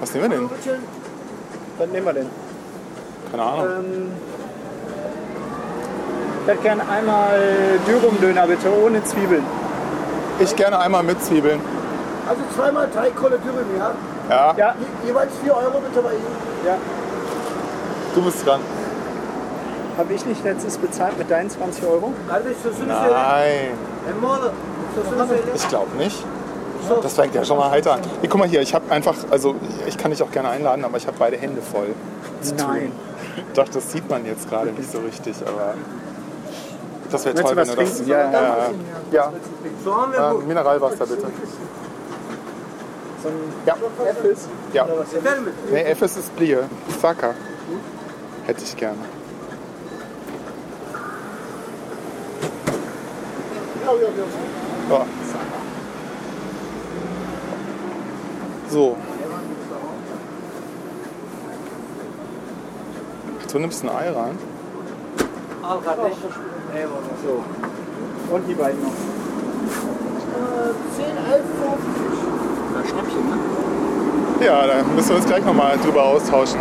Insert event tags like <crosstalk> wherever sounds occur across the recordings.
Was nehmen wir denn? Was nehmen wir denn? Keine Ahnung. Ähm, ich hätte gerne einmal Dürumdöner bitte, ohne Zwiebeln. Ich gerne einmal mit Zwiebeln. Also zweimal drei Kohle Dürüm, ja? Ja, Ja, Je, jeweils 4 Euro bitte bei Ihnen. ja. du bist dran. Habe ich nicht letztes bezahlt mit deinen 20 Euro? Nein, ich glaube nicht. Das fängt ja schon mal heiter an. Hier, guck mal hier, ich habe einfach, also ich kann dich auch gerne einladen, aber ich habe beide Hände voll. Nein. <laughs> Doch, das sieht man jetzt gerade nicht so richtig, aber das wäre toll, wenn du das... Ja, ja, ja. ja. Ve Ähm. Mineralwasser bitte. Ja. Äppels. Ja. Nee, Efes ist Bier. Saka. Hätte ich gerne. Ja. So. Du nimmst ein Ei rein. Kardeş. Eyvallah. So. Und die beiden noch. 10, 11, 50. Schnäppchen, ne? Ja, da müssen wir uns gleich nochmal drüber austauschen.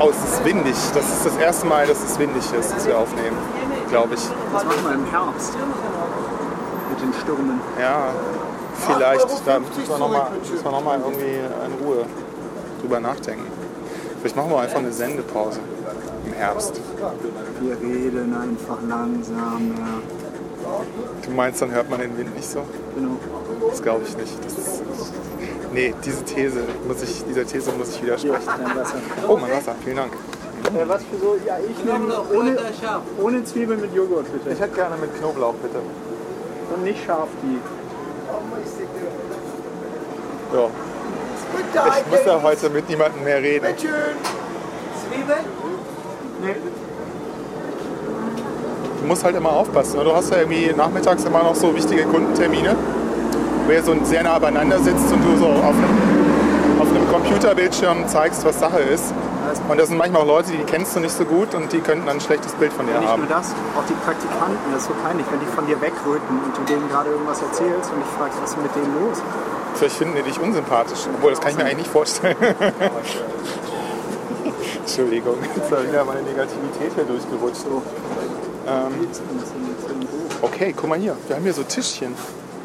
Oh, es ist windig. Das ist das erste Mal, dass es windig ist, dass wir aufnehmen. Glaube ich. Das machen wir im Herbst. Mit den Stürmen. Ja, vielleicht. Da müssen 50 wir nochmal noch mal irgendwie in Ruhe drüber nachdenken. Vielleicht machen wir einfach eine Sendepause im Herbst. Wir reden einfach langsam. Ja. Du meinst, dann hört man den Wind nicht so? Genau. Das glaube ich nicht. Das ist, nee, diese These muss ich, dieser These muss ich widersprechen. Oh, mein Wasser, vielen Dank. Äh, was für so? Ja, ich nehme ohne, ohne Zwiebeln mit Joghurt bitte. Ich hätte gerne mit Knoblauch, bitte. Und nicht scharf die. Ja. Ich muss ja heute mit niemandem mehr reden. Schön. Zwiebeln? Nee. Du musst halt immer aufpassen. ne? Du hast ja irgendwie nachmittags immer noch so wichtige Kundentermine, wo ihr so sehr nah beieinander sitzt und du so auf auf einem Computerbildschirm zeigst, was Sache ist. Und das sind manchmal auch Leute, die kennst du nicht so gut und die könnten dann ein schlechtes Bild von dir Nicht haben. nur das, auch die Praktikanten, das ist so peinlich, wenn die von dir wegrücken und du denen gerade irgendwas erzählst und dich fragst, was ist mit denen los? Vielleicht finden die dich unsympathisch. Obwohl, das kann ich mir eigentlich nicht vorstellen. <laughs> Entschuldigung, jetzt habe ich wieder meine Negativität hier durchgerutscht. Ähm, okay, guck mal hier. Wir haben hier so Tischchen.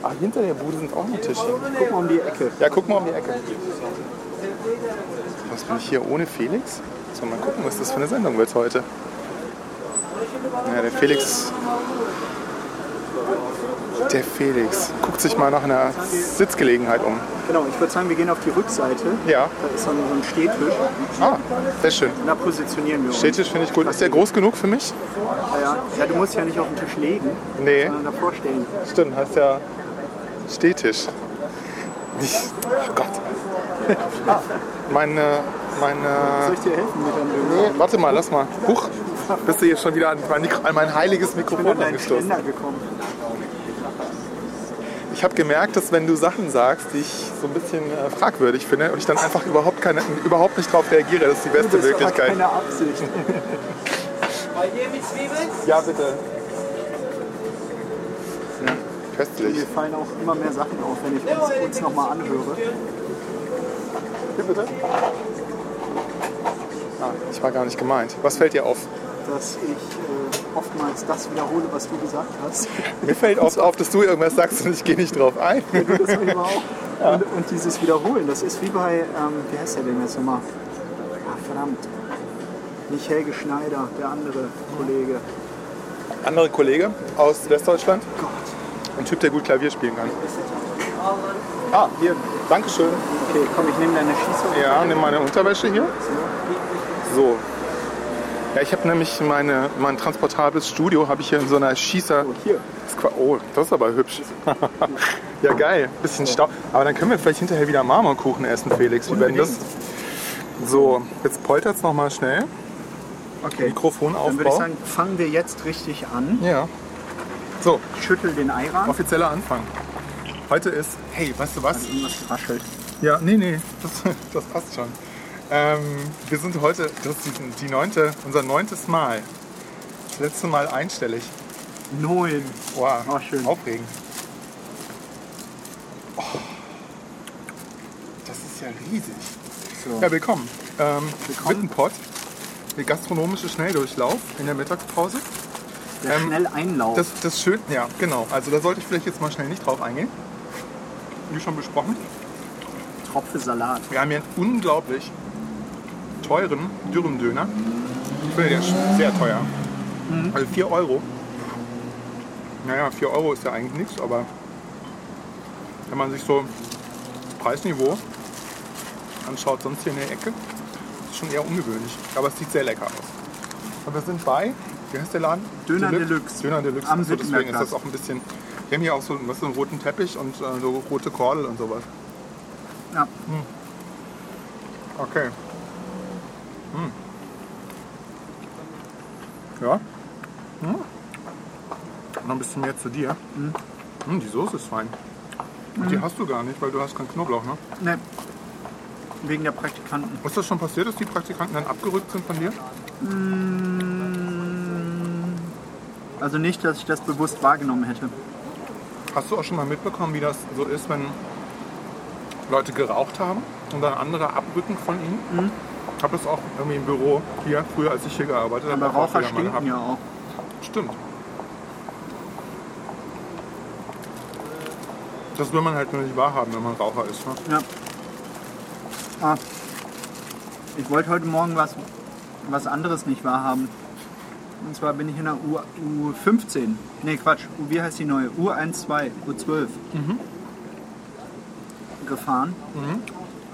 Ah, hinter der Bude sind auch noch Tischchen. Guck mal um die Ecke. Ja, guck mal um die Ecke. Was bin ich hier ohne Felix? So, mal gucken, was das für eine Sendung wird heute. Ja, der Felix. Der Felix guckt sich mal nach einer Sitzgelegenheit um. Genau, ich würde sagen, wir gehen auf die Rückseite. Ja, Da ist so ein, so ein Stehtisch. ah, sehr schön. Und da positionieren wir uns. Stehtisch finde ich gut. Ist der groß genug für mich? Ja, ja. ja, du musst ja nicht auf den Tisch legen, Nee, sondern davor stehen. stimmt, heißt ja Stehtisch. Nicht, oh Gott. <laughs> Meine, meine. Soll ich dir helfen mit deinem Nee, warte mal, lass mal. Huch, bist du hier schon wieder an mein, Mikro- an mein heiliges Ich bin Mikrofon angestoßen? Ich habe gemerkt, dass wenn du Sachen sagst, die ich so ein bisschen äh, fragwürdig finde und ich dann einfach überhaupt, keine, überhaupt nicht darauf reagiere, das ist die beste Das ist Möglichkeit. keine Absicht. <laughs> Bei dir mit Zwiebeln? Ja, bitte. Mir Köstlich. fallen auch immer mehr Sachen auf, wenn ich uns, uns nochmal anhöre. Hier bitte. Ah, ich war gar nicht gemeint. Was fällt dir auf? dass ich äh, oftmals das wiederhole, was du gesagt hast. <laughs> Mir fällt oft auf, dass du irgendwas sagst und ich gehe nicht drauf ein. Das manchmal <laughs> auch. Und, und dieses Wiederholen, das ist wie bei, ähm, wie heißt der denn jetzt nochmal? Ah, verdammt. Nicht Helge Schneider, der andere Kollege. Andere Kollege aus Westdeutschland, Gott. ein Typ, der gut Klavier spielen kann. Ah, hier, Dankeschön. Okay, komm, ich nehme deine Schießung. Ja, nimm meine Unterwäsche hier. So. Ja, ich habe nämlich meine, mein transportables Studio habe ich hier in so einer Schießer. Oh, hier. Das ist qua- Oh, das ist aber hübsch. <laughs> ja, geil. Bisschen Stau. Aber dann können wir vielleicht hinterher wieder Marmorkuchen essen, Felix. Wie wäre denn das? So, jetzt poltert es nochmal schnell. Okay. Mikrofonaufbau. Dann würde ich sagen, fangen wir jetzt richtig an. Ja. So, Schüttel den Eiran. offizieller Anfang. Heute ist, hey, weißt du was? Irgendwas raschelt. Ja, nee, nee, das, <laughs> das passt schon. Ähm, wir sind heute, das ist die, die neunte, unser neuntes Mal. Das letzte Mal einstellig. Neun. Wow, Oh, schön. aufregend. Oh. Das ist ja riesig. So. Ja, willkommen. Ähm, Willkommen. Wittenpott, der gastronomische Schnelldurchlauf in der Mittagspause. Der ähm, schnell Einlauf. Das, das schön, ja, genau. Also da sollte ich vielleicht jetzt mal schnell nicht drauf eingehen. Wie schon besprochen. Tropfe Salat. Wir haben hier einen unglaublich teuren Dürrendöner. Ich finde der ist sehr teuer. Also 4 Euro. Naja, 4 Euro ist ja eigentlich nichts, aber wenn man sich so Preisniveau anschaut, sonst hier in der Ecke, ist schon eher ungewöhnlich. Aber es sieht sehr lecker aus. Und wir sind bei, wie heißt der Laden? Döner Deluxe. Döner Deluxe. Am Achso, deswegen ist das auch ein bisschen. Wir haben hier auch so, so einen roten Teppich und äh, so rote Kordel und sowas. Ja. Okay. Hm. Ja. Hm. Noch ein bisschen mehr zu dir. Hm, die Soße ist fein. Und die hast du gar nicht, weil du hast keinen Knoblauch, ne? Ne. Wegen der Praktikanten. Ist das schon passiert, dass die Praktikanten dann abgerückt sind von dir? Also nicht, dass ich das bewusst wahrgenommen hätte. Hast du auch schon mal mitbekommen, wie das so ist, wenn Leute geraucht haben und dann andere abrücken von ihnen? Ich habe das auch irgendwie im Büro hier, früher als ich hier gearbeitet habe. Aber auch Raucher stinken ja auch. Stimmt. Das will man halt nur nicht wahrhaben, wenn man Raucher ist. Ne? Ja. Ah. Ich wollte heute Morgen was, was anderes nicht wahrhaben. Und zwar bin ich in der U, U15. Nee, Quatsch. U, wie heißt die neue? U12, U12. Gefahren.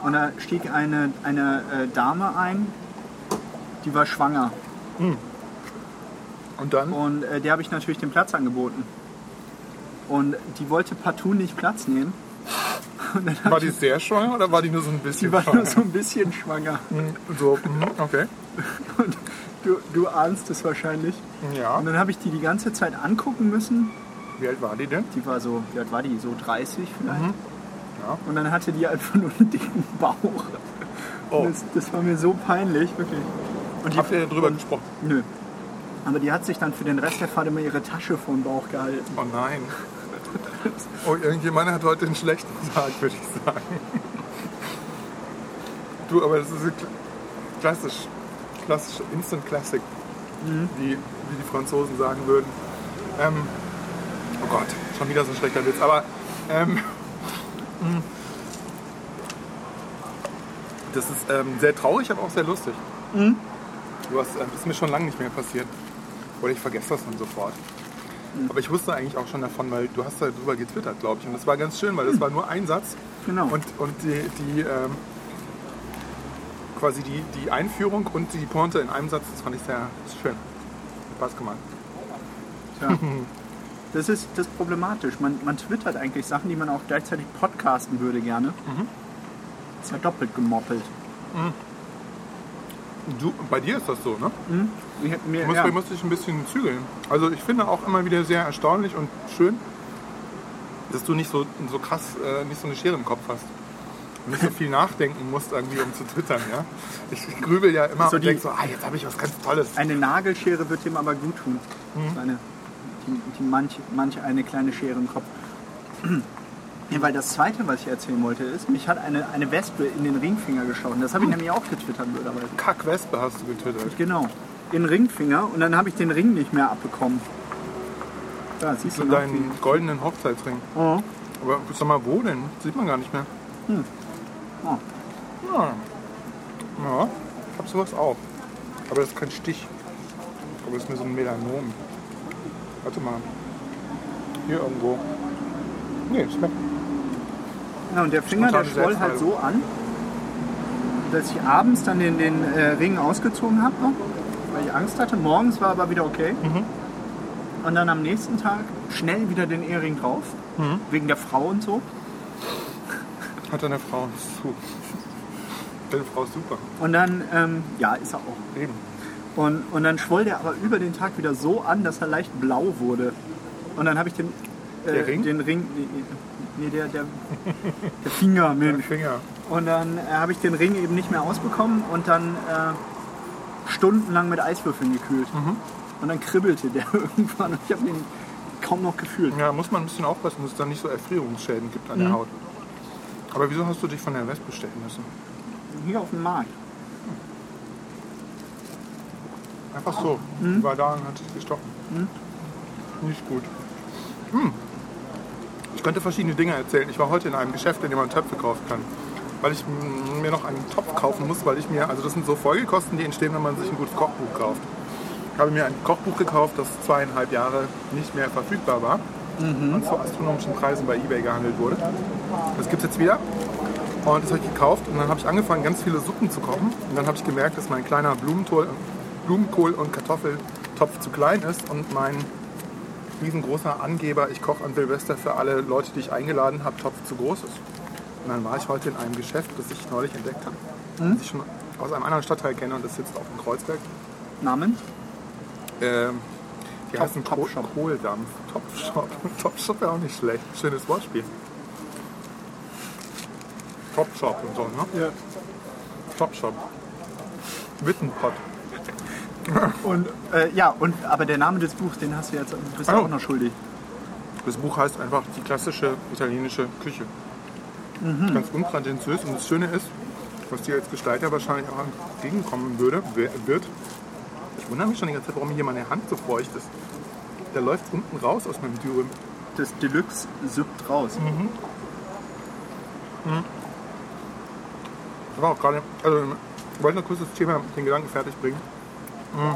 Und da stieg eine, eine äh, Dame ein, die war schwanger. Und dann? Und äh, der habe ich natürlich den Platz angeboten. Und die wollte partout nicht Platz nehmen. War die sehr schwanger oder war die nur so ein bisschen die war schwanger? nur so ein bisschen schwanger. Mhm, so, mhm, okay. Und du, du ahnst es wahrscheinlich. Ja. Und dann habe ich die die ganze Zeit angucken müssen. Wie alt war die denn? Die war so, wie alt war die? So 30 vielleicht. Mhm. Ja. Und dann hatte die einfach <laughs> nur einen dicken Bauch. Oh. Und Das, das war mir so peinlich, wirklich. Und die, Habt ihr drüber gesprochen? Nö. Aber die hat sich dann für den Rest der Fahrt immer ihre Tasche vor den Bauch gehalten. Oh nein. <laughs> Oh, irgendjemand hat heute einen schlechten Tag, würde ich sagen. Du, aber das ist klassisch. Klassisch, Instant Classic. Wie, wie die Franzosen sagen würden. Ähm, oh Gott, schon wieder so ein schlechter Witz. Aber ähm, mh. das ist ähm, sehr traurig, aber auch sehr lustig. Du hast, das ist mir schon lange nicht mehr passiert. Oder ich vergesse das dann sofort. Aber ich wusste eigentlich auch schon davon, weil du hast darüber getwittert, glaube ich. Und das war ganz schön, weil das war nur ein Satz. Genau. Und, und die, die ähm, quasi die, die Einführung und die Pointe in einem Satz, das fand ich sehr schön. Spaß gemacht. Tja. <laughs> Das ist das ist problematisch. Man, man twittert eigentlich Sachen, die man auch gleichzeitig podcasten würde gerne. Ist ja doppelt gemoppelt. Du, bei dir ist das so, ne? Ich, mir, Du musst, ja. musst dich ein bisschen zügeln. Also ich finde auch immer wieder sehr erstaunlich und schön, dass du nicht so, so krass, äh, nicht so eine Schere im Kopf hast. Und nicht so viel nachdenken musst irgendwie, um zu twittern, ja. Ich grübel ja immer So und die- denke so, ah, jetzt habe ich was ganz Tolles. Eine Nagelschere wird dem aber gut tun. Mhm. So eine, die, die manch, manch eine kleine Schere im Kopf. Ja, weil das zweite, was ich erzählen wollte, ist, mich hat eine, eine Wespe in den Ringfinger geschossen. Das habe ich nämlich auch getwittert, blöderweise. Kackwespe hast du getwittert. Genau. In den Ringfinger und dann habe ich den Ring nicht mehr abbekommen. Da, siehst du deinen goldenen Hochzeitsring. Oh. Aber sag mal, wo denn? Sieht man gar nicht mehr. Oh. Ja. ja, ich hab sowas auch. Aber das ist kein Stich. Aber das ist mir so ein Melanom. Warte mal. Hier irgendwo. Nee, ist weg. Ja, und der Finger, der schwoll halt so an, dass ich abends dann den, den äh, Ring ausgezogen habe noch, weil ich Angst hatte. Morgens war aber wieder okay. Und dann am nächsten Tag schnell wieder den Ehering drauf, wegen der Frau und so. Hat deine Frau zu. Deine Frau ist super. Und dann, ähm, ja, ist er auch. Eben. Und, und dann schwoll der aber über den Tag wieder so an, dass er leicht blau wurde. Und dann habe ich den, äh, Der Ring? den Ring, nee, nee der, der, der Finger, Dein Mensch. Finger. Und dann äh, habe ich den Ring eben nicht mehr ausbekommen und dann äh, stundenlang mit Eiswürfeln gekühlt. Und dann kribbelte der <laughs> irgendwann und ich habe den kaum noch gefühlt. Ja, muss man ein bisschen aufpassen, dass es da nicht so Erfrierungsschäden gibt an der Haut. Aber wieso hast du dich von der Wespe stechen lassen? Hier auf dem Markt. Einfach so. Die war da und hat sich gestochen. Nicht gut. Hm. Ich könnte verschiedene Dinge erzählen. Ich war heute in einem Geschäft, in dem man Töpfe kaufen kann. Weil ich mir noch einen Topf kaufen muss, weil ich mir, also das sind so Folgekosten, die entstehen, wenn man sich ein gutes Kochbuch kauft. Ich habe mir ein Kochbuch gekauft, das zweieinhalb Jahre nicht mehr verfügbar war und zu astronomischen Preisen bei Ebay gehandelt wurde. Das gibt es jetzt wieder. Und das habe ich gekauft und dann habe ich angefangen, ganz viele Suppen zu kochen. Und dann habe ich gemerkt, dass mein kleiner Blumenkohl, Blumenkohl und Kartoffeltopf zu klein ist und mein riesengroßer Angeber, ich koche an Silvester für alle Leute, die ich eingeladen habe, Topf zu groß ist. Und dann war ich heute in einem Geschäft, das ich neulich entdeckt habe, das ich schon aus einem anderen Stadtteil kenne und das sitzt auch in Kreuzberg. Namen? Ähm, die Top- heißen Top. Kohldampf. Topshop. <laughs> Topshop wäre auch nicht schlecht. Schönes Wortspiel. Topshop und so, ne? Ja. Topshop. Wittenpott. Und äh, ja, und aber der Name des Buchs, den hast du jetzt bist du Oh. auch noch schuldig. Das Buch heißt einfach die klassische italienische Küche. Ganz unprätentiös. Und das Schöne ist, was dir als Gestalter wahrscheinlich auch entgegenkommen würde, wer- wird, ich wundere mich schon die ganze Zeit, warum hier meine Hand so feucht ist. Der läuft unten raus aus meinem Dürüm. Das Deluxe süppt raus. Das war auch gerade, also ich wollte nur kurz das Thema, den Gedanken fertig bringen. Mm.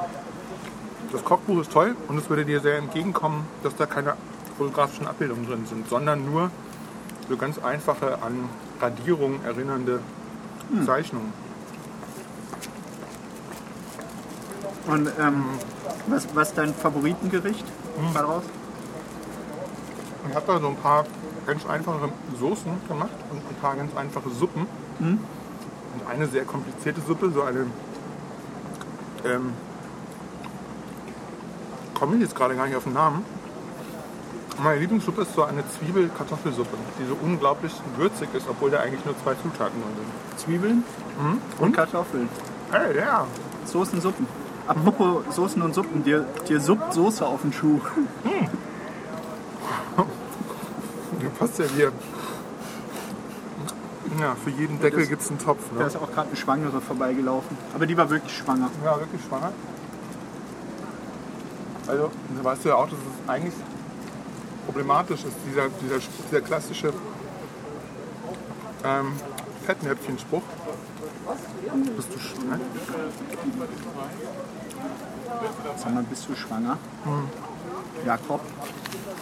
Das Kochbuch ist toll und es würde dir sehr entgegenkommen, dass da keine fotografischen Abbildungen drin sind, sondern nur so ganz einfache an Radierungen erinnernde Zeichnungen. Und ähm, was, was dein Favoritengericht Hm. daraus? Ich habe da so ein paar ganz einfache Soßen gemacht und ein paar ganz einfache Suppen. Und eine sehr komplizierte Suppe, so eine. Ähm, komme ich jetzt gerade gar nicht auf den Namen. Meine Lieblingssuppe ist so eine Zwiebel-Kartoffelsuppe, die so unglaublich würzig ist, obwohl da eigentlich nur zwei Zutaten drin sind. Zwiebeln und Kartoffeln. Hey, ja! Soßen, Suppen. Apropos Soßen und Suppen, dir, dir suppt Soße auf den Schuh. <laughs> Du passt ja hier. Ja, für jeden Deckel gibt es einen Topf. Da Ne? ist auch gerade eine Schwangere vorbeigelaufen. Aber die war wirklich schwanger. Ja, wirklich schwanger. Also, da weißt du ja auch, dass es eigentlich problematisch ist, dieser, dieser, dieser klassische ähm, Fettnäpfchenspruch. Bist du schwanger? Sag mal, bist du schwanger? Jakob?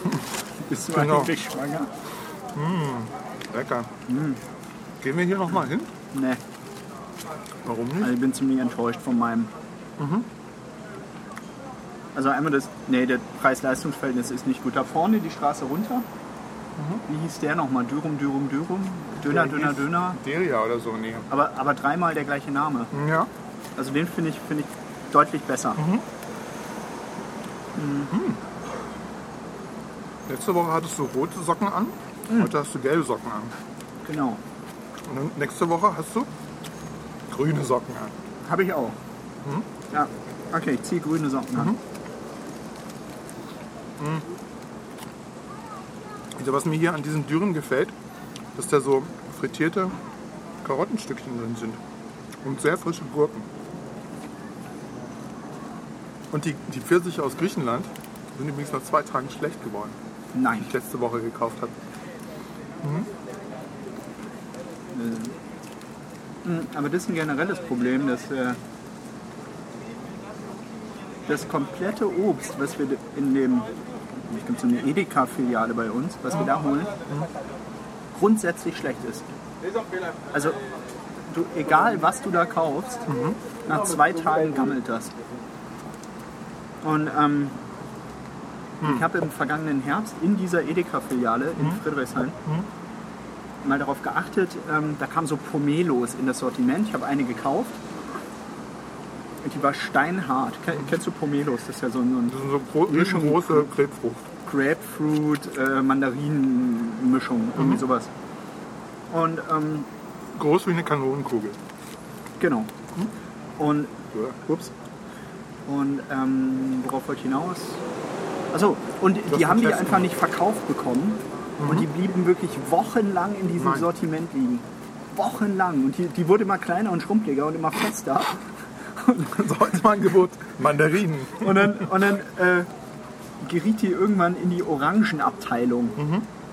<laughs> Bist du Genau. eigentlich schwanger? Lecker. Gehen wir hier nochmal hin? Nee, Warum nicht? also ich bin ziemlich enttäuscht von meinem. Also einmal das, nee, der Preis-Leistungs-Verhältnis ist nicht gut. Da vorne die Straße runter. Wie hieß der nochmal? Dürum, Dürum, Dürum? Döner, Der Döner, Döner. Delia oder so, nee. Aber, aber dreimal der gleiche Name. Ja. Also den finde ich, finde ich deutlich besser. Letzte Woche hattest du rote Socken an, heute hast du gelbe Socken an. Genau. Und dann nächste Woche hast du grüne Socken an. Habe ich auch. Ja, okay, ich ziehe grüne Socken an. Also was mir hier an diesem Dürren gefällt, dass da so frittierte Karottenstückchen drin sind. Und sehr frische Gurken. Und die, die Pfirsiche aus Griechenland sind übrigens nach zwei Tagen schlecht geworden, Nein. die ich letzte Woche gekauft habe. Mm, Aber das ist ein generelles Problem, dass äh, das komplette Obst, was wir in dem, es gibt so eine Edeka-Filiale bei uns, was wir da holen, grundsätzlich schlecht ist. Also du, egal was du da kaufst, nach zwei Tagen gammelt das. Und ähm, ich habe im vergangenen Herbst in dieser Edeka-Filiale in Friedrichshain mal darauf geachtet, ähm, da kamen so Pomelos in das Sortiment. Ich habe eine gekauft. Und die war steinhart. Ken- Kennst du Pomelos? Das ist ja so ein, Das so gro Mischung- riesengroße Grapefrucht. Grapefruit, äh, Mandarinen-Mischung, irgendwie sowas. Und ähm, Groß wie eine Kanonenkugel. genau. Und Ja. Ups. Und ähm, worauf wollte ich hinaus? Achso, und hast die haben die einfach nicht verkauft bekommen, Und die blieben wirklich wochenlang in diesem Nein. Sortiment liegen. Wochenlang. Und die, die wurde immer kleiner und schrumpeliger und immer fester. <laughs> So als mein Angebot. Mandarinen. Und dann, und dann äh, geriet die irgendwann in die Orangenabteilung.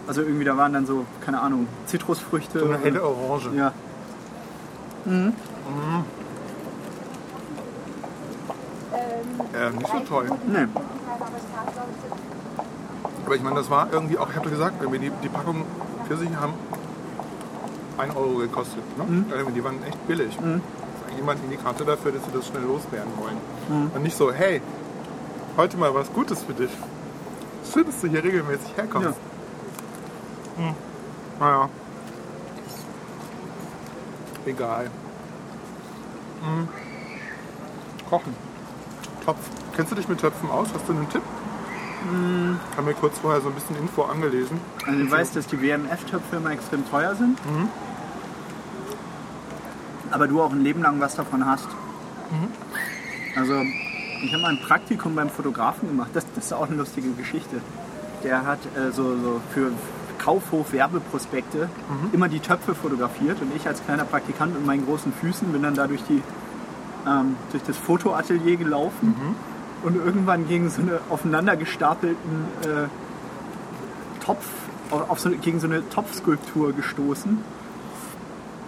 Also irgendwie, da waren dann so, keine Ahnung, Zitrusfrüchte. So eine helle Orange. Ja. Äh, nicht so toll. Nee. Aber ich meine, das war irgendwie auch, ich habe gesagt, irgendwie die, die Packung Pfirsiche haben 1 Euro gekostet. Ne? Also Die waren echt billig. Das ist eigentlich immer ein Indikator dafür, dass sie das schnell loswerden wollen. Und nicht so, hey, heute mal was Gutes für dich. Schön, dass du hier regelmäßig herkommst. Ja. Hm. Naja. Egal. Hm. Kochen. Topf. Kennst du dich mit Töpfen aus? Hast du einen Tipp? Ich habe mir kurz vorher so ein bisschen Info angelesen. Also du weißt, dass die WMF-Töpfe immer extrem teuer sind. Aber du auch ein Leben lang was davon hast. Also ich habe mal ein Praktikum beim Fotografen gemacht. Das, das ist auch eine lustige Geschichte. Der hat äh, so, so für Kaufhof Werbeprospekte immer die Töpfe fotografiert und ich als kleiner Praktikant mit meinen großen Füßen bin dann da durch, die, ähm, durch das Fotoatelier gelaufen und irgendwann gegen so eine aufeinander gestapelten äh, Topf, auf so, gegen so eine Topfskulptur gestoßen.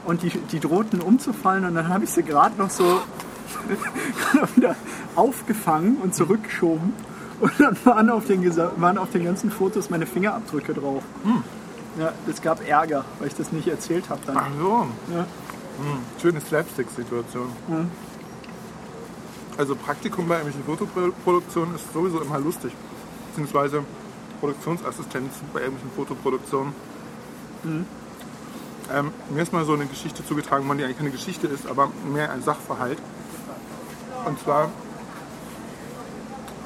Und die, die drohten umzufallen und dann habe ich sie gerade noch so <laughs> wieder aufgefangen und zurückgeschoben. Und dann waren auf, den, waren auf den ganzen Fotos meine Fingerabdrücke drauf. Ja, es gab Ärger, weil ich das nicht erzählt habe dann. Ach so. Ja. Hm, schöne Slapstick-Situation. Mhm. Also Praktikum bei irgendwelchen Fotoproduktionen ist sowieso immer lustig. Beziehungsweise Produktionsassistenz bei irgendwelchen Fotoproduktionen. Ähm, mir ist mal so eine Geschichte zugetragen worden, die eigentlich keine Geschichte ist, aber mehr ein Sachverhalt. Und zwar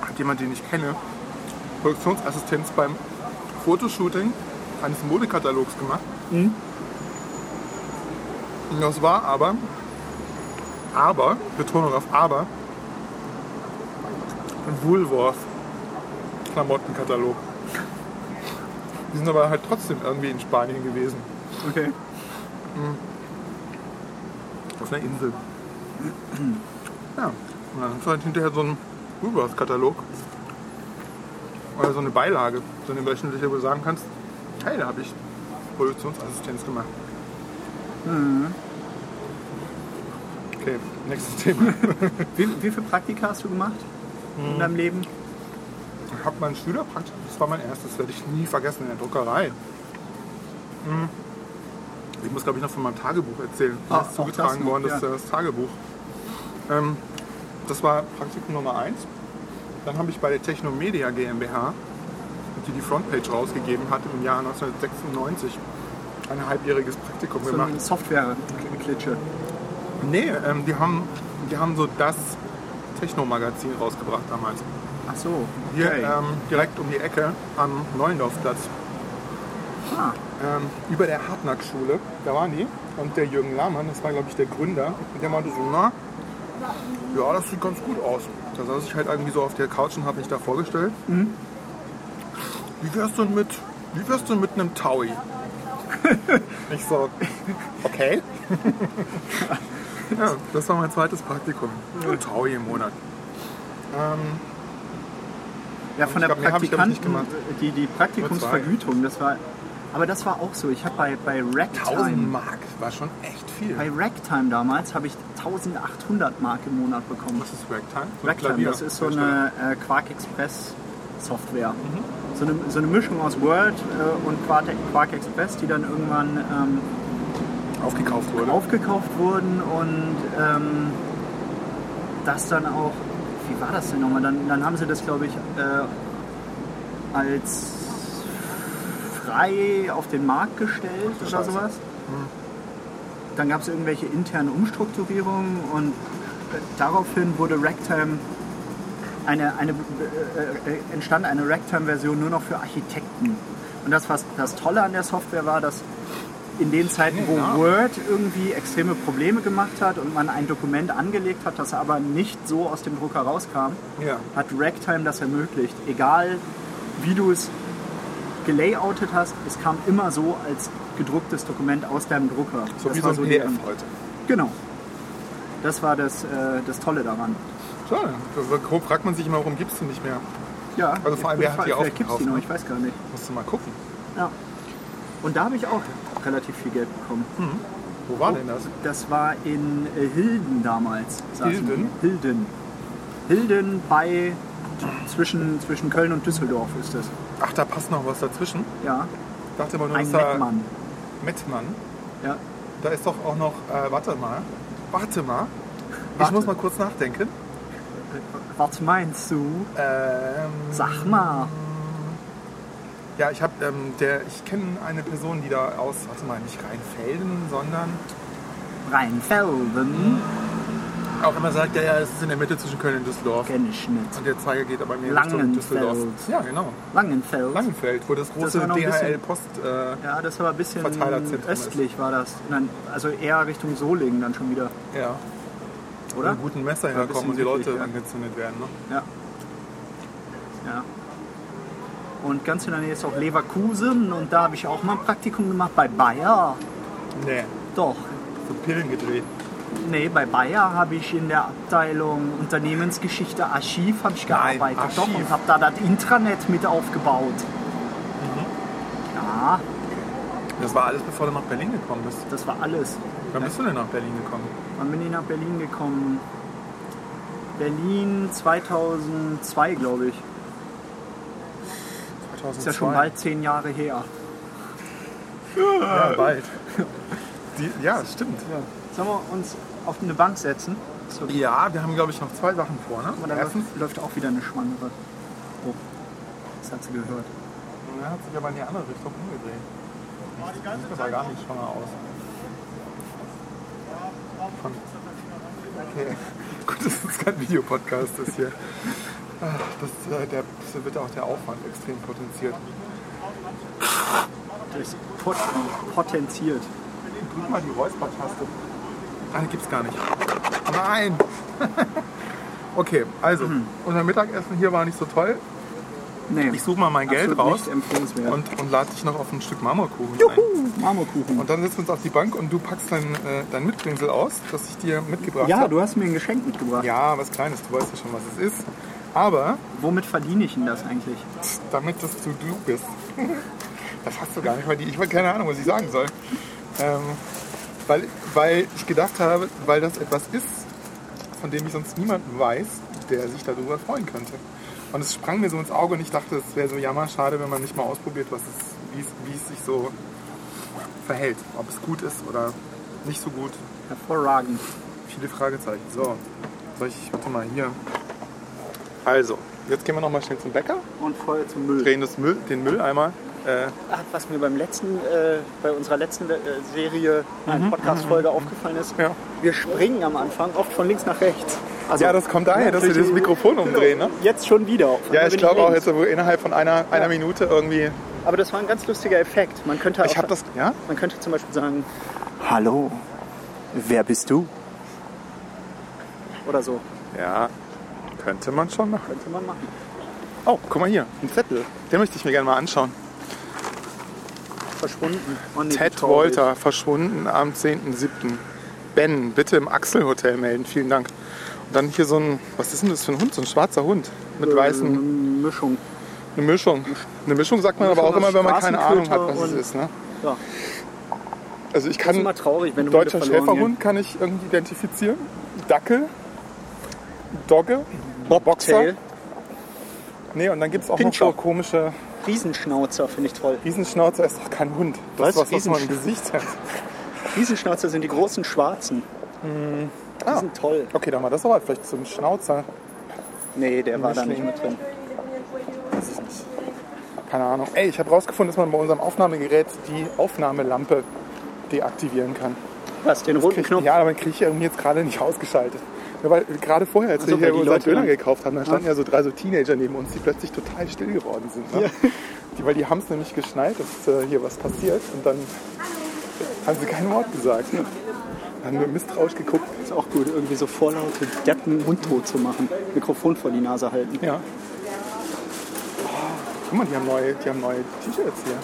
hat jemand, den ich kenne, Produktionsassistenz beim Fotoshooting eines Modekatalogs gemacht. Und Das war aber, aber, Betonung auf aber, Woolworth Klamottenkatalog. Die sind aber halt trotzdem irgendwie in Spanien gewesen, Okay. auf einer Insel. Ja, und dann ist halt hinterher so ein Woolworth-Katalog. Oder so eine Beilage, so eine wöchentliche, wo du sagen kannst, hey, da habe ich Produktionsassistenz gemacht. Okay, nächstes Thema. <laughs> Wie, wie viele Praktika hast du gemacht in deinem Leben? Ich habe mein Schülerpraktikum, das war mein erstes, werde ich nie vergessen, in der Druckerei. Hm. Ich muss, glaube ich, noch von meinem Tagebuch erzählen. Ah, Das ist zugetragen das worden, das, ja. ist das Tagebuch. Ähm, das war Praktikum Nummer 1. Dann habe ich bei der Technomedia GmbH, die die Frontpage rausgegeben hat im Jahr 1996, ein halbjähriges Praktikum So gemacht. Software-Klitsche. Nee, ähm, die, haben, die haben so das Techno-Magazin rausgebracht damals. Ach so. Hier okay. ähm, direkt um die Ecke am Neulendorfplatz. ah, Ähm, über der Hartnack-Schule, da waren die. Und der Jürgen Lahmann, das war glaube ich der Gründer, und der meinte so, na, ja, das sieht ganz gut aus. Da saß ich halt irgendwie so auf der Couch und habe mich da vorgestellt. Wie wär's denn mit, wie wär's denn mit einem Taui? <laughs> ich so, okay. <laughs> ja, das war mein zweites Praktikum. Ein Taui im Monat. Ähm, ja, von der glaub, Praktikanten, die, die Praktikumsvergütung, das war, aber das war auch so. Ich habe bei, bei 1000 Ragtime, Mark war schon echt viel. bei Ragtime damals, habe ich 1800 Mark im Monat bekommen. Was ist Ragtime? So Ragtime, das ist so eine äh, Quark Express Software. So, eine, so eine Mischung aus Word äh, und Quark, Quark Express, die dann irgendwann ähm, aufgekauft wurde. aufgekauft wurden und ähm, das dann auch, wie war das denn nochmal? Dann, dann haben sie das, glaube ich, äh, als frei auf den Markt gestellt oder Scheiße. sowas. Dann gab es irgendwelche interne Umstrukturierungen und äh, daraufhin wurde Ragtime eine, eine, äh, äh, entstand eine Ragtime-Version nur noch für Architekten. Und das, was das Tolle an der Software war, dass in den Zeiten, wo Ja. Word irgendwie extreme Probleme gemacht hat und man ein Dokument angelegt hat, das aber nicht so aus dem Drucker rauskam, Ja. hat Ragtime das ermöglicht. Egal wie du es gelayoutet hast, es kam immer so als gedrucktes Dokument aus deinem Drucker. So Das wie so war ein die- PDF heute. Genau. Das war das, äh, das Tolle daran. Schade. So grob fragt man sich immer, warum gibst du nicht mehr? Ja, Also vor allem, wer hat die Vielleicht gibt's die aufgekauft, noch, ne? ich weiß gar nicht. Musst du mal gucken. Ja. Und da habe ich auch relativ viel Geld bekommen. Wo war denn das? Das war in äh, Hilden damals. Hilden? Hilden. Hilden bei zwischen, zwischen Köln und Düsseldorf ist das. Ach, da passt noch was dazwischen. Ja, Ich dachte immer nur, ein dass da Mettmann. Mettmann. Ja. Da ist doch auch noch, äh, warte mal. Warte mal. Ich Warte. muss mal kurz nachdenken. Was meinst du? Ähm, Sag mal. Ja, ich habe, ähm, der, ich kenne eine Person, die da aus, warte mal, nicht Rheinfelden, sondern Rheinfelden auch immer sagt, ja, ja, es ist in der Mitte zwischen Köln und Düsseldorf. kenne ich nicht. Und der Zeiger geht aber mehr Richtung Langenfeld. Düsseldorf. Ja, genau. Langenfeld. Langenfeld, wo das große war noch ein bisschen- DHL-Post. Äh, Ja, das war ein bisschen Verteilerzentrum östlich war das. Nein, also eher Richtung Solingen dann schon wieder, ja, wo oder? mit guten Messer War ein und die bisschen Leute südlich, ja. angezündet werden. Ne? Ja. Ja. Und ganz in der Nähe ist auch Leverkusen und da habe ich auch mal ein Praktikum gemacht bei Bayer. Nee, Doch. so Pillen gedreht. Nee, bei Bayer habe ich in der Abteilung Unternehmensgeschichte Archiv habe ich Nein, gearbeitet. Archiv. Doch, und habe da das Intranet mit aufgebaut. Mhm. Ja, Das war alles, bevor du nach Berlin gekommen bist. das war alles. Wann bist du denn nach Berlin gekommen? Wann bin ich nach Berlin gekommen? Berlin 2002, glaube ich. 2002. Ist ja schon bald zehn Jahre her. Ja, bald. <laughs> Die, ja, das stimmt. Sollen wir uns auf eine Bank setzen? So, Ja, wir haben, glaube ich, noch zwei Sachen vor. Ne? Aber da Erstens, läuft, auch wieder eine Schwangere. Oh, das hat sie gehört. er hat sich aber in die andere Richtung umgedreht. Sieht aber gar nicht schwanger aus. Von- Okay. <laughs> Gut, dass es kein Videopodcast ist hier. Das, äh, der, das wird auch der Aufwand extrem potenziert. Das ist pot potenziert. Drück mal die Räuspertaste. Ah, die gibt's gar nicht. Nein! <laughs> okay, also, unser Mittagessen hier war nicht so toll. Nee, Ich suche mal mein Geld raus und, und lade dich noch auf ein Stück Marmorkuchen ein. Marmorkuchen. Und dann setzen wir uns auf die Bank und du packst dein, äh, dein Mitbringsel aus, das ich dir mitgebracht Ja, habe. du hast mir ein Geschenk mitgebracht. Ja, was Kleines, du weißt ja schon, was es ist. Aber Womit verdiene ich denn das eigentlich? damit dass du du bist. <laughs> Das hast du gar nicht, weil die, ich habe keine Ahnung, was ich sagen soll. Ähm, weil, weil ich gedacht habe, weil das etwas ist, von dem ich sonst niemanden weiß, der sich darüber freuen könnte. Und es sprang mir so ins Auge und ich dachte, es wäre so jammerschade, wenn man nicht mal ausprobiert, was es, wie, es, wie es sich so verhält. Ob es gut ist oder nicht so gut. Hervorragend. Viele Fragezeichen. So, soll ich, warte mal, hier. Also, jetzt gehen wir noch mal schnell zum Bäcker, Und Feuer zum Müll. drehen das Müll, den Mülleimer. Äh, Ach, was mir beim letzten, äh, bei unserer letzten äh, Serie, eine Podcast-Folge aufgefallen ist, Ja. wir springen am Anfang oft von links nach rechts. Also, ja, das kommt daher, dass wir das Mikrofon umdrehen, ne? Jetzt schon wieder. Auf Ja, ich glaube auch jetzt so innerhalb von einer, einer Minute irgendwie. Aber das war ein ganz lustiger Effekt. Man könnte, Ich auch, das, ja? man könnte zum Beispiel sagen, Hallo, wer bist du? Oder so. Ja, könnte man schon machen. Könnte man machen. Oh, guck mal hier, ein Zettel. Den möchte ich mir gerne mal anschauen. Verschwunden. Oh, nee, Ted. Wolter, verschwunden am 10.07. Ben, bitte im Axel-Hotel melden, vielen Dank. Und dann hier so ein, was ist denn das für ein Hund? So ein schwarzer Hund mit weißen, Eine Mischung. eine Mischung. Eine Mischung sagt man Eine aber auch Mischung immer, wenn man keine Ahnung hat, was es ist. Ne? Ja. Also ich Das ist kann immer traurig, wenn Hunde deutscher Schäferhund kann ich irgendwie identifizieren. Dackel, Dogge, gehen. Bobtail. Nee, und dann gibt es auch Pinscher. noch so komische Riesenschnauzer finde ich toll. Riesenschnauzer ist doch kein Hund. Das Was? ist was, was man im Gesicht hat. Riesenschnauzer sind die großen Schwarzen. Die Ah. sind toll. Okay, dann war das aber vielleicht so ein Schnauzer. Nee, der war da nicht mit drin. Weiß ich nicht. Keine Ahnung. Ey, ich habe rausgefunden, dass man bei unserem Aufnahmegerät die Aufnahmelampe deaktivieren kann. Was, den roten Knopf? Ja, aber den kriege ich irgendwie jetzt gerade nicht ausgeschaltet. Ja, weil gerade vorher, als Ach wir so, hier die unseren Leute Döner gekauft haben, da standen ja so drei so Teenager neben uns, die plötzlich total still geworden sind. Ne? Die, weil die haben es nämlich geschnallt, dass äh, hier was passiert und dann haben sie kein Wort gesagt. Ne? Haben nur misstrauisch geguckt. Ist auch gut, irgendwie so vorlaute Deppen mundtot zu machen. Mikrofon vor die Nase halten. Ja. Guck mal, die haben neue, die haben neue T-Shirts hier.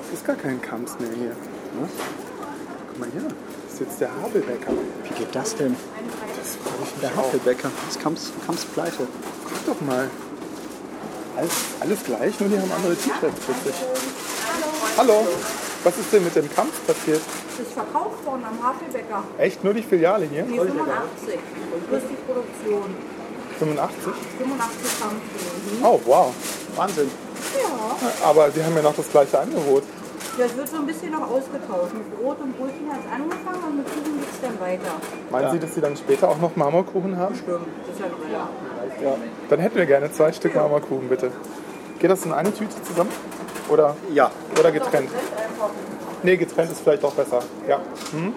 Das ist gar kein Kamps mehr hier. Ne? Guck mal hier. Das ist jetzt der Habelbäcker. Wie geht das denn? Das Der. Havelbäcker. Das kam's, kam's pleite. Guck doch mal. Alles, alles gleich, nur die haben andere T-Shirts plötzlich. Hallo. Was ist denn mit dem Kampf passiert? Das ist verkauft worden am Havelbäcker. Echt nur die Filiale hier? Die 85. Plus die Produktion. 85? 85 Kampfstellen. Oh, wow. Wahnsinn. Ja. Aber sie haben ja noch das gleiche Angebot. Das wird so ein bisschen noch ausgetauscht. Mit Brot und Brötchen hat es angefangen und mit Kuchen geht es dann weiter. Meinen Sie, dass Sie dann später auch noch Marmorkuchen haben? Stimmt. Das ist ja noch Ja. Dann hätten wir gerne zwei Stück Marmorkuchen, bitte. Geht das in eine Tüte zusammen? Oder, Ja. oder getrennt? Nee, getrennt ist vielleicht auch besser. Ja. Hm?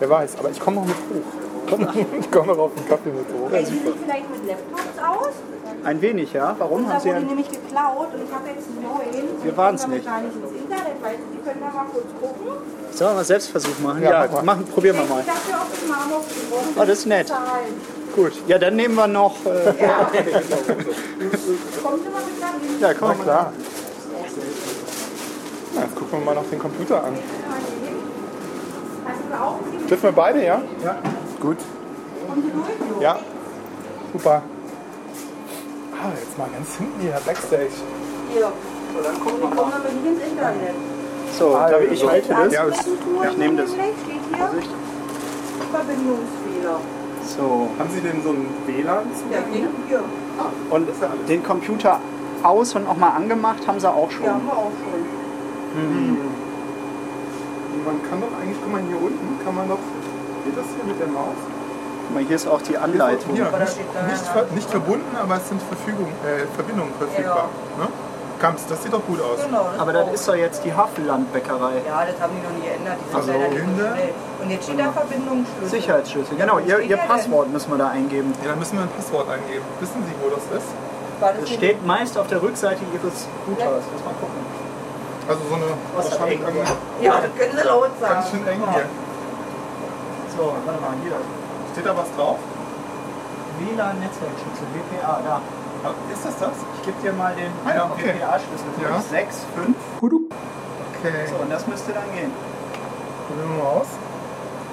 Wer weiß, aber ich komme noch mit hoch. <laughs> Ich komme noch auf den Kaffee mit hoch. Kennen Sie sich vielleicht mit Laptops aus? Ein wenig, ja. Warum haben Da Sie wurde ein... nämlich geklaut und ich habe jetzt einen neuen. Wir Ich komme nicht. gar nicht ins Internet, weil Sie können da mal kurz gucken. Sollen wir mal Selbstversuch machen? Ja, Ja, mach mal. machen, probieren wir mal. Dafür auf den Marmorkuchen. brauchen Sie Oh, das ist nett. Gut. Ja, dann nehmen wir noch... Äh, <laughs> Kommen Sie mal mit ja, komm Na klar. Na, jetzt gucken wir mal noch den Computer an. Hast du auch einen Dürfen wir beide, ja? Ja. Gut. Kommen Sie durch? Ja. Super. Ah, jetzt mal ganz hinten hier, Backstage. Hier. So, dann kommen wir aber nicht ins Internet. So, Ah, darf ja, ich so. halte das? Ja, ich nehme das. Verbindungsfehler. So. Haben Sie denn so ein WLAN? Ja, Ding hier. Und den Computer aus und auch mal angemacht haben sie auch schon. Ja, haben wir auch schon. Man kann doch eigentlich, guck mal hier unten, kann man doch, geht das hier mit der Maus? Guck mal, hier ist auch die Anleitung. Da nicht, nicht, ver, nicht verbunden, aber es sind Verfügung, äh, Verbindungen verfügbar. Ne? Kamps, das sieht doch gut aus. Genau. Aber das ist doch jetzt die Havellandbäckerei. Ja, das haben die noch nie geändert. Die sind Also, leider nicht schnell. Und jetzt steht da Verbindungsschlüssel. Sicherheitsschlüssel. Genau, ihr, ihr Passwort müssen wir da eingeben. Ja, dann müssen wir ein Passwort eingeben. Wissen Sie, wo das ist? Das Das steht meist auf der Rückseite ihres Routers. Lass mal gucken. Also so eine Was wahrscheinlich eng? irgendwie Ja, das können Sie laut sagen. ganz schön eng hier. So, warte mal, hier. Steht da was drauf? WLAN-Netzwerkschlüssel, WPA, da. Ah, Ist das das? Ich gebe dir mal den Ah ja, okay. WPA-Schlüssel. Ja. 6, 5. Okay, So, und das müsste dann gehen. probieren wir mal aus.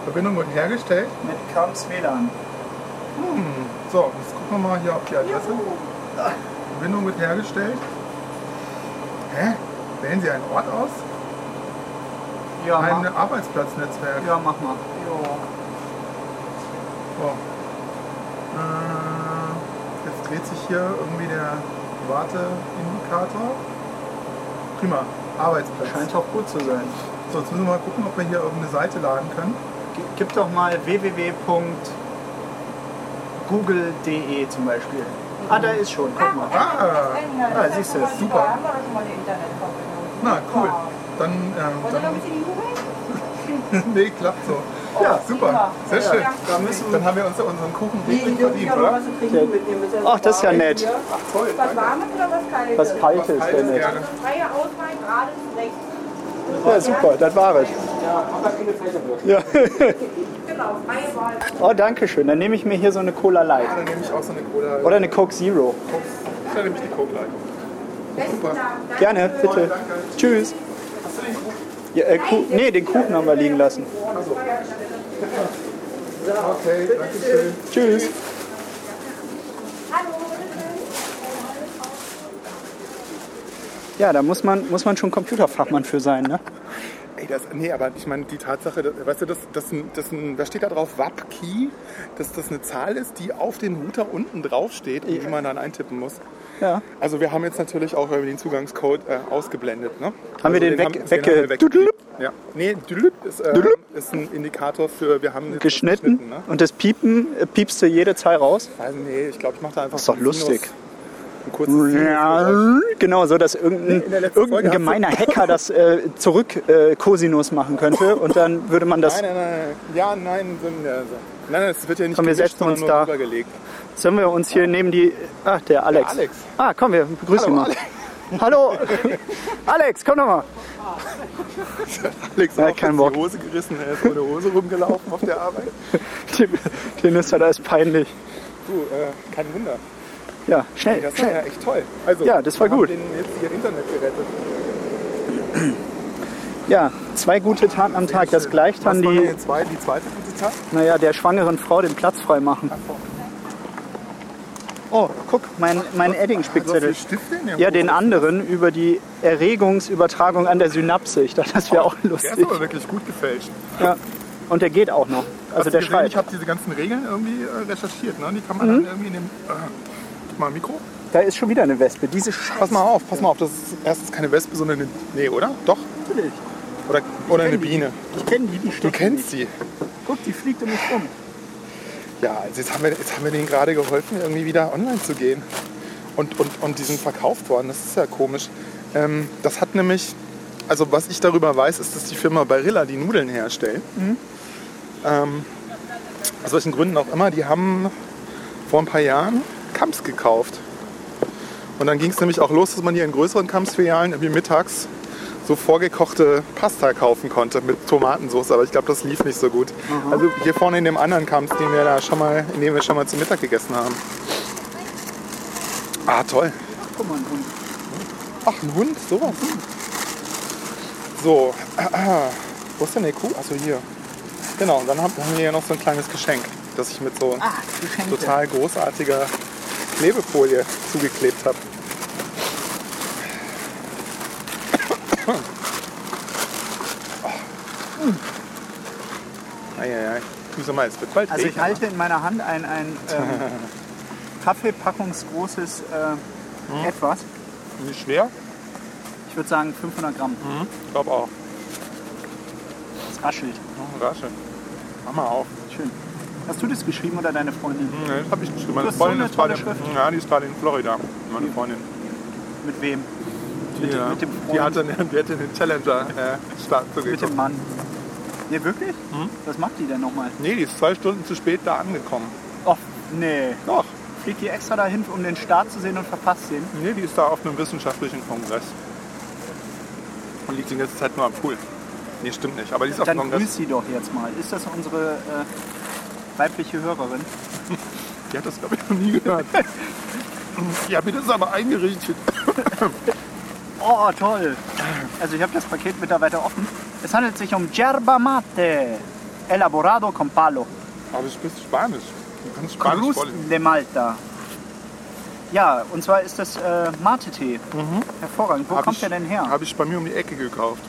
Verbindung wird hergestellt. Mit Kamps WLAN. Hm. So, jetzt gucken wir mal hier auf die Adresse. Verbindung wird hergestellt. Hä? Wählen Sie einen Ort aus? Ja, Ein Arbeitsplatznetzwerk. ja, mach mal. So. Äh, jetzt dreht sich hier irgendwie der Warteindikator. Prima. Arbeitsplatz. Scheint auch gut zu sein. So, jetzt müssen wir mal gucken, ob wir hier irgendeine Seite laden können. Gib doch mal www.google.de zum Beispiel. Ah, da ist schon. Guck mal. Ah, Ah, siehst du, super. Da haben wir doch schon mal eine Internetverbindung. na cool. Dann, ähm, dann <laughs> nee, klappt so. Ja, super. Sehr schön. Dann haben wir uns unseren Kuchen richtig verdient, ja oder? Ach, das ist ja nett. Ach toll. Was. Warmes oder was Kaltes? Was Kaltes Was Kaltes nett. gerne. Also freie Auswahl, gerade rechts. Ja, super, das war es. Ja. <laughs> Genau, freie Wahl. Oh, danke schön. Dann nehme ich mir hier so eine Cola Light. Dann nehme ich auch so eine Cola. Oder eine Coke Zero. Dann nehme ich die Coke Light. Super. Gerne, bitte. Tschüss. Hast du den Kuchen? Ja, äh, Kuh nee, den Kuchen haben wir liegen lassen. Okay, danke schön. Tschüss. Hallo, Ja, da muss man, muss man schon Computerfachmann für sein, ne? Ey, das, nee, aber ich meine, die Tatsache, dass, weißt du, das, das, das, was steht da drauf? WAP-Key, dass das eine Zahl ist, die auf den Router unten drauf steht und die man dann eintippen muss. Ja. Also wir haben jetzt natürlich auch den Zugangscode äh, ausgeblendet. Ne? Haben wir also den weg- den wegge- haben wir weggeklickt. Ja. Nee, Düdelüt ist, äh, ist ein Indikator für, wir haben jetzt Geschnitten. ne? Und das Piepen, äh, piepst du jede Zahl raus? Also nee, ich glaube, ich mache da einfach Ist doch lustig. Sinus- Genau, so dass irgendein, der irgendein gemeiner Hacker das äh, zurück äh, Cosinus machen könnte und dann würde man das. Nein, nein, nein. Ja, nein, nein, nein, es wird ja nicht Komm, wir setzen uns nur da. Sollen wir uns hier neben die. Ah, der Alex. Alex. Ah, komm, wir begrüßen ihn Hallo, mal. Hallo! Alex, komm doch mal. Alex hat auch kein jetzt Bock. die Hose gerissen, er ist ohne Hose rumgelaufen auf der Arbeit. <laughs> Den, den ist ja das peinlich. Du, äh, kein Wunder. Ja, schnell, Das war ja schnell. echt toll. Also, Ja, das war gut. denen jetzt ihr Internet gerettet. <clears throat> Ja, zwei gute Taten am Tag. Das gleicht dann die, zwei, die zweite gute Tat? naja, der schwangeren Frau den Platz frei machen. Oh, guck, mein, mein hast Edding-Spickzettel. der Ja, den anderen über die Erregungsübertragung an der Synapse. Ich dachte, das wäre auch Der ist lustig. aber wirklich gut gefälscht. Ja. Und der geht auch noch. Also der schreit. Ich habe diese ganzen Regeln irgendwie äh, recherchiert. Ne? Die kann man dann irgendwie in dem... Äh, mal ein Mikro. Da ist schon wieder eine Wespe. Diese Scheiße. Pass mal auf, pass mal auf. Das ist erstens keine Wespe, sondern eine... Nee, oder? Doch? Natürlich. Oder, oder eine kenn die. Biene. Ich kenne die, die Du kennst sie. Guck, die fliegt um mich rum. Ja, also jetzt haben wir, jetzt haben wir denen gerade geholfen, irgendwie wieder online zu gehen. Und, und, und die sind verkauft worden. Das ist ja komisch. Ähm, das hat nämlich, also was ich darüber weiß, ist, dass die Firma Barilla die Nudeln herstellt. Ähm, aus welchen Gründen auch immer. Die haben vor ein paar Jahren Kamps gekauft. Und dann ging es nämlich auch los, dass man hier in größeren Kamps-Filialen irgendwie mittags so vorgekochte Pasta kaufen konnte mit Tomatensauce, aber ich glaube, das lief nicht so gut. Also hier vorne in dem anderen Kamps, den wir da schon mal, in dem wir schon mal zu Mittag gegessen haben. Ah, toll. Guck mal, ein Hund. Ach, ein Hund, sowas. So, <clears throat> wo ist denn die Kuh? Achso, hier. Genau, und dann haben wir hier noch so ein kleines Geschenk, das ich mit so Ah, Geschenke. total großartiger Klebefolie zugeklebt habe. Eieiei. Wieso mal, es wird bald Also ich halte in meiner Hand ein, ein ähm, <laughs> Kaffeepackungsgroßes äh, etwas. Nicht schwer? Ich würde sagen 500 Gramm. Ich glaube auch. Es raschelt. Oh, Rasche. Mach mal auf. Schön. Hast du das geschrieben oder deine Freundin? Hm, Das habe ich geschrieben. Meine so Freundin eine ist gerade, Schrift. ja, die ist gerade in Florida. Meine Freundin. Mit wem? Die, Mit dem- äh, mit dem die Freund? hatte, eine- die hatte einen Challenger äh, Start Mit dem. Mann. Nee, wirklich? Hm? Was macht die denn nochmal? Nee, die ist zwei Stunden zu spät da angekommen. Och, nee. Doch. Fliegt die extra dahin, um den Start zu sehen und verpasst den? Nee, die ist da auf einem wissenschaftlichen Kongress. Und liegt die ganze Zeit nur am Pool. Nee, stimmt nicht. Aber die ist auf Dann dem grüß Kongress. sie doch jetzt mal. Ist das unsere äh, weibliche Hörerin? <laughs> Die hat das, glaube ich, noch nie gehört. Die hat mir das aber eingerichtet. Oh, toll. Also ich habe das Paket mittlerweile offen. Es handelt sich um Yerba Mate, elaborado con palo. Aber du sprichst Spanisch. Du kannst Spanisch Cruz voll. de Malta. Ja, und zwar ist das äh, Mate-Tee. Hervorragend. Wo Mhm. Hab kommt ich- der denn her? Habe ich bei mir um die Ecke gekauft.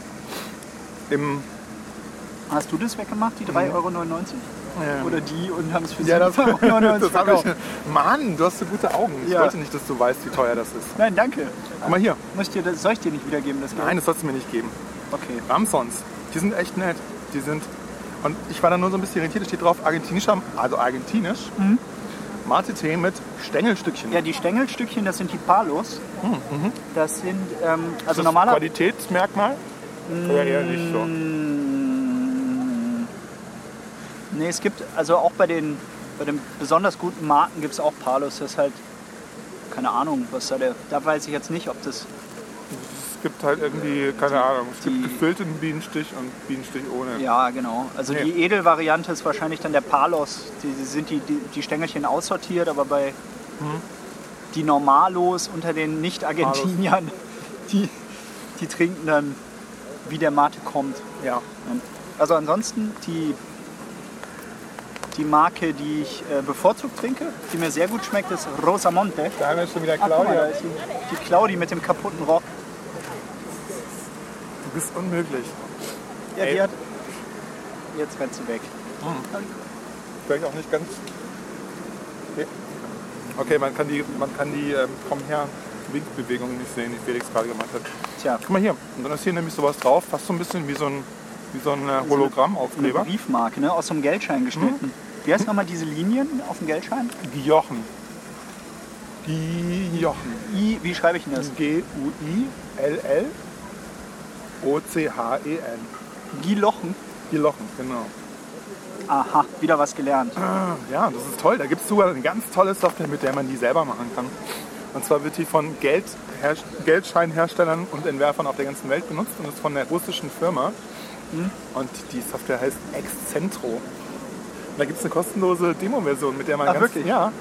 Im, Hast du das weggemacht, die 3,99 Euro? Oder die und haben es für Mhm. ja, das, 7,99 Euro <laughs> verkauft? ich. Mann, du hast so gute Augen. Ich Ja. wollte nicht, dass du weißt, wie teuer das ist. Nein, danke. Guck mal hier. Muss ich dir das, soll ich dir nicht wiedergeben? Das Geld? Nein, das sollst du mir nicht geben. Okay. Ramsons, die sind echt nett. Die sind. Und ich war da nur so ein bisschen irritiert. Da steht drauf argentinischer, also argentinisch. Mate-Tee mit Stängelstückchen. Mhm. Ja, die Stängelstückchen, das sind die Palos. Mhm, Das sind, ähm, also normaler... Qualitätsmerkmal? Oder eher nicht so? Mm, Nee, es gibt, also auch bei den, bei den besonders guten Marken gibt es auch Palos. Das ist halt, keine Ahnung, was da der, da weiß ich jetzt nicht, ob das, Es gibt halt irgendwie, keine Ahnung, es gibt gefüllten Bienenstich und Bienenstich ohne. ja genau. Also Nee. die Edelvariante ist wahrscheinlich dann der Palos. Die die sind die, die, die Stängelchen aussortiert, aber bei Mhm. die Normalos unter den Nicht-Argentiniern, <laughs> die, die trinken dann, wie der Mate kommt. Ja. Also ansonsten die, die Marke, die ich äh, bevorzugt trinke, die mir sehr gut schmeckt, ist Rosamonte. Da haben wir schon wieder mal, da Claudia. ist die, die Claudi mit dem kaputten Rock. Du bist unmöglich. Ja, Ey. die hat. Jetzt rennt sie weg. Vielleicht auch nicht ganz. Okay, okay man kann die, man kann die ähm, komm her Winkbewegung nicht sehen, die Felix gerade gemacht hat. Tja, Guck mal hier, und dann ist hier nämlich sowas drauf, fast so ein bisschen wie so ein, wie so ein äh, eine Hologrammaufkleber. Briefmarke, ne? Aus so einem Geldschein geschnitten. Wie heißt nochmal diese Linien auf dem Geldschein? Giochen. Giochen. I, wie schreibe ich denn das? G-U-I-L-L-O-C-H-E-N. Gilochen. Giochen, genau. Aha, wieder was gelernt. Ja, das ist toll. Da gibt es sogar eine ganz tolle Software, mit der man die selber machen kann. Und zwar wird die von Geld, Geldscheinherstellern und Entwerfern auf der ganzen Welt benutzt und ist von der russischen Firma. Und die Software heißt Excentro. Und da gibt es eine kostenlose Demo-Version, mit der man Ach, ganz, wirklich? Ja,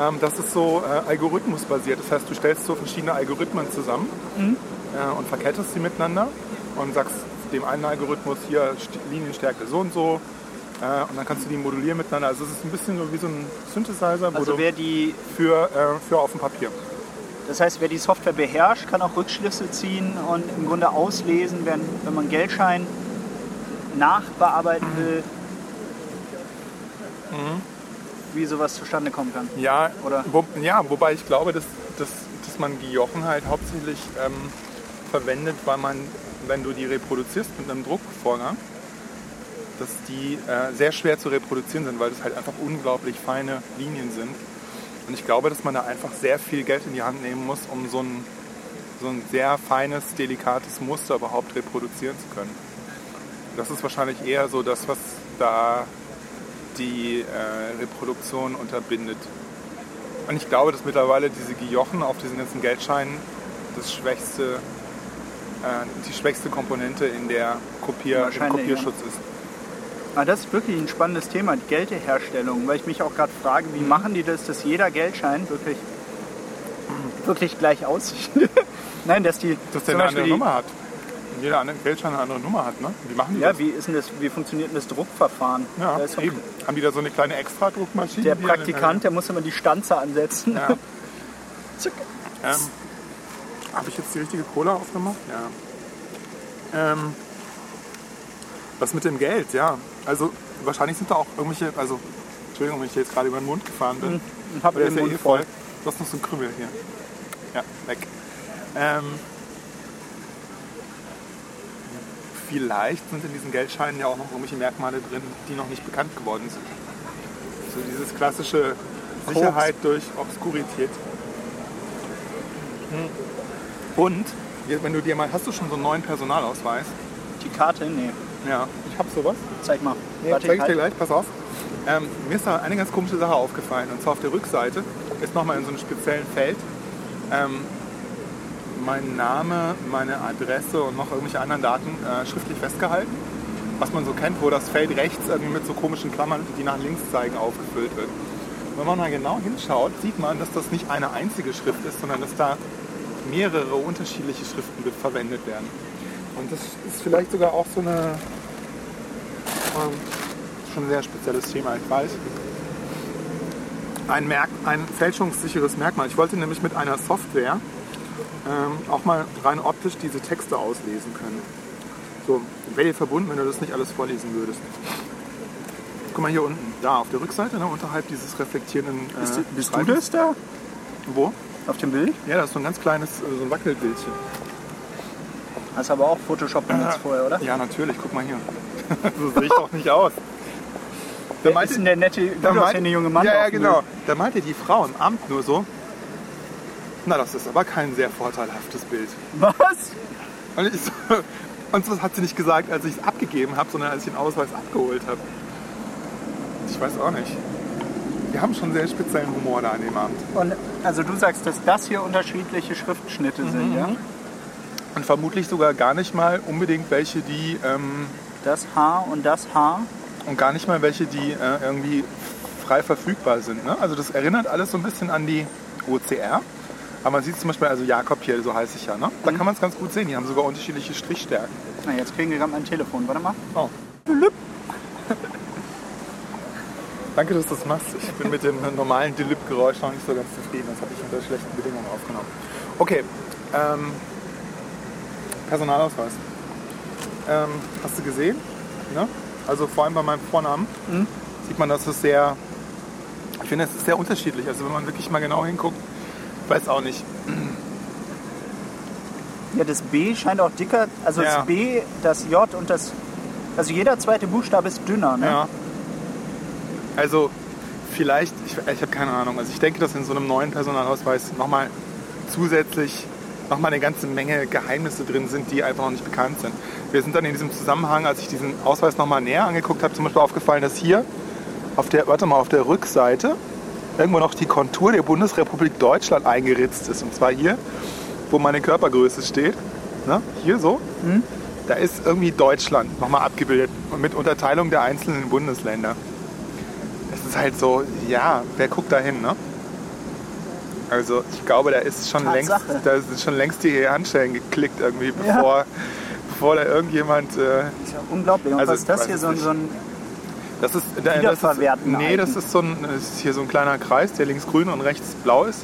Ähm, das ist so äh, algorithmusbasiert. Das heißt, du stellst so verschiedene Algorithmen zusammen äh, und verkettest sie miteinander und sagst dem einen Algorithmus hier St- Linienstärke so und so. Äh, und dann kannst du die modulieren miteinander. Also es ist ein bisschen so wie so ein Synthesizer wo Also wer die, für, äh, für auf dem Papier. das heißt, wer die Software beherrscht, kann auch Rückschlüsse ziehen und im Grunde auslesen, wenn, wenn man Geldschein nachbearbeiten will, wie sowas zustande kommen kann. Ja, Oder? Wo, ja, wobei ich glaube, dass, dass, dass man Giochen halt hauptsächlich ähm, verwendet, weil man, wenn du die reproduzierst mit einem Druckvorgang, dass die äh, sehr schwer zu reproduzieren sind, weil das halt einfach unglaublich feine Linien sind. Und ich glaube, dass man da einfach sehr viel Geld in die Hand nehmen muss, um so ein, so ein sehr feines, delikates Muster überhaupt reproduzieren zu können. Das ist wahrscheinlich eher so das, was da die äh, Reproduktion unterbindet. Und ich glaube, dass mittlerweile diese Giochen auf diesen ganzen Geldscheinen das schwächste, die schwächste Komponente in der Kopier, im Kopierschutz ist. Ah, das ist wirklich ein spannendes Thema, die Geldeherstellung, weil ich mich auch gerade frage, wie machen die das, dass jeder Geldschein wirklich, wirklich gleich aussieht? <laughs> Nein, dass die Dass der eine andere die, Nummer hat. Jeder andere Geldschein eine andere Nummer hat, ne? Wie machen die Ja, das? wie ist denn das, wie funktioniert denn das Druckverfahren? Ja, Da ist doch eben. Haben die da so eine kleine Extra-Druckmaschine? der Praktikant, der muss immer die Stanze ansetzen. Ja. <laughs> Ähm, Habe ich jetzt die richtige Cola aufgemacht? Ja. Ähm, was mit dem Geld, ja. Also wahrscheinlich sind da auch irgendwelche, also Entschuldigung, wenn ich jetzt gerade über den Mund gefahren bin. Ich hab Aber der den ja Mund eh voll. voll. Du hast noch so einen Krümmel hier. Ja, weg. Ähm, vielleicht sind in diesen Geldscheinen ja auch noch irgendwelche Merkmale drin, die noch nicht bekannt geworden sind. So dieses klassische Sicherheit durch Obskurität. Hm. Und, wenn du dir mal, hast du schon so einen neuen Personalausweis? Die Karte? Nee, Ja, ich habe sowas. zeig mal. Ja, Warte, zeig ich halt. dir gleich, pass auf. Ähm, mir ist da eine ganz komische Sache aufgefallen. Und zwar auf der Rückseite ist nochmal in so einem speziellen Feld ähm, mein Name, meine Adresse und noch irgendwelche anderen Daten äh, schriftlich festgehalten. Was man so kennt, wo das Feld rechts irgendwie mit so komischen Klammern, die nach links zeigen, aufgefüllt wird. Wenn man mal genau hinschaut, sieht man, dass das nicht eine einzige Schrift ist, sondern dass da mehrere unterschiedliche Schriften verwendet werden. Und das ist vielleicht sogar auch so eine ähm, schon ein sehr spezielles Thema, ich weiß. Ein, Merk ein fälschungssicheres Merkmal. Ich wollte nämlich mit einer Software ähm, auch mal rein optisch diese Texte auslesen können. So, wäre dir verbunden, wenn du das nicht alles vorlesen würdest. Guck mal hier unten, da auf der Rückseite, ne, unterhalb dieses reflektierenden. Äh, Bist, du- bist du das da? Wo? Auf dem Bild? Ja, das ist so ein ganz kleines, äh, so ein Wackelbildchen. Hast aber auch Photoshop benutzt vorher, oder? Ja, natürlich, guck mal hier. <laughs> so sehe ich doch nicht aus. Da Wer ist denn der nette, gut aussehende junge Mann? Ja, ja, genau. Bild? Da meinte die Frau im Amt nur so, na, das ist aber kein sehr vorteilhaftes Bild. Was? Und, ich so, <laughs> und das hat sie nicht gesagt, als ich es abgegeben habe, sondern als ich den Ausweis abgeholt habe. Ich weiß auch nicht. Die haben schon sehr speziellen Humor da an dem Amt. Und also du sagst, dass das hier unterschiedliche Schriftschnitte Mhm. sind, ja? Und vermutlich sogar gar nicht mal unbedingt welche, die ähm, Das Haar und das Haar. und gar nicht mal welche, die äh, irgendwie frei verfügbar sind. Ne? Also das erinnert alles so ein bisschen an die OCR. Aber man sieht zum Beispiel, also Jakob hier, so heiße ich ja, ne? da kann man es ganz gut sehen. Die haben sogar unterschiedliche Strichstärken. Na, jetzt kriegen wir gerade mein Telefon. Warte mal. Oh. Danke, dass du das machst. Ich bin mit dem normalen Delip-Geräusch noch nicht so ganz zufrieden. Das habe ich unter schlechten Bedingungen aufgenommen. Okay, ähm, Personalausweis. Ähm, hast du gesehen? Ne? Also vor allem bei meinem Vornamen sieht man, dass es sehr, ich finde, es ist sehr unterschiedlich. Also wenn man wirklich mal genau hinguckt, weiß auch nicht. Ja, das B scheint auch dicker. Also Ja. das B, das J und das. Also jeder zweite Buchstabe ist dünner, ne? Ja. Also vielleicht, ich, ich habe keine Ahnung, also ich denke, dass in so einem neuen Personalausweis nochmal zusätzlich nochmal eine ganze Menge Geheimnisse drin sind, die einfach noch nicht bekannt sind. Wir sind dann in diesem Zusammenhang, als ich diesen Ausweis nochmal näher angeguckt habe, zum Beispiel aufgefallen, dass hier auf der, warte mal, auf der Rückseite irgendwo noch die Kontur der Bundesrepublik Deutschland eingeritzt ist. Und zwar hier, wo meine Körpergröße steht. Ne? Hier so. Da ist irgendwie Deutschland nochmal abgebildet mit Unterteilung der einzelnen Bundesländer. Ist halt so, ja, wer guckt da hin, ne? Also ich glaube, da ist schon längst, Tatsache. da sind schon längst die Handschellen geklickt irgendwie, bevor, bevor da irgendjemand. Äh, Ist ja unglaublich. Und Also, was ist das hier? So, so ein. das ist, da- das ist Nee, das ist so ein, das ist hier so ein kleiner Kreis, der links grün und rechts blau ist.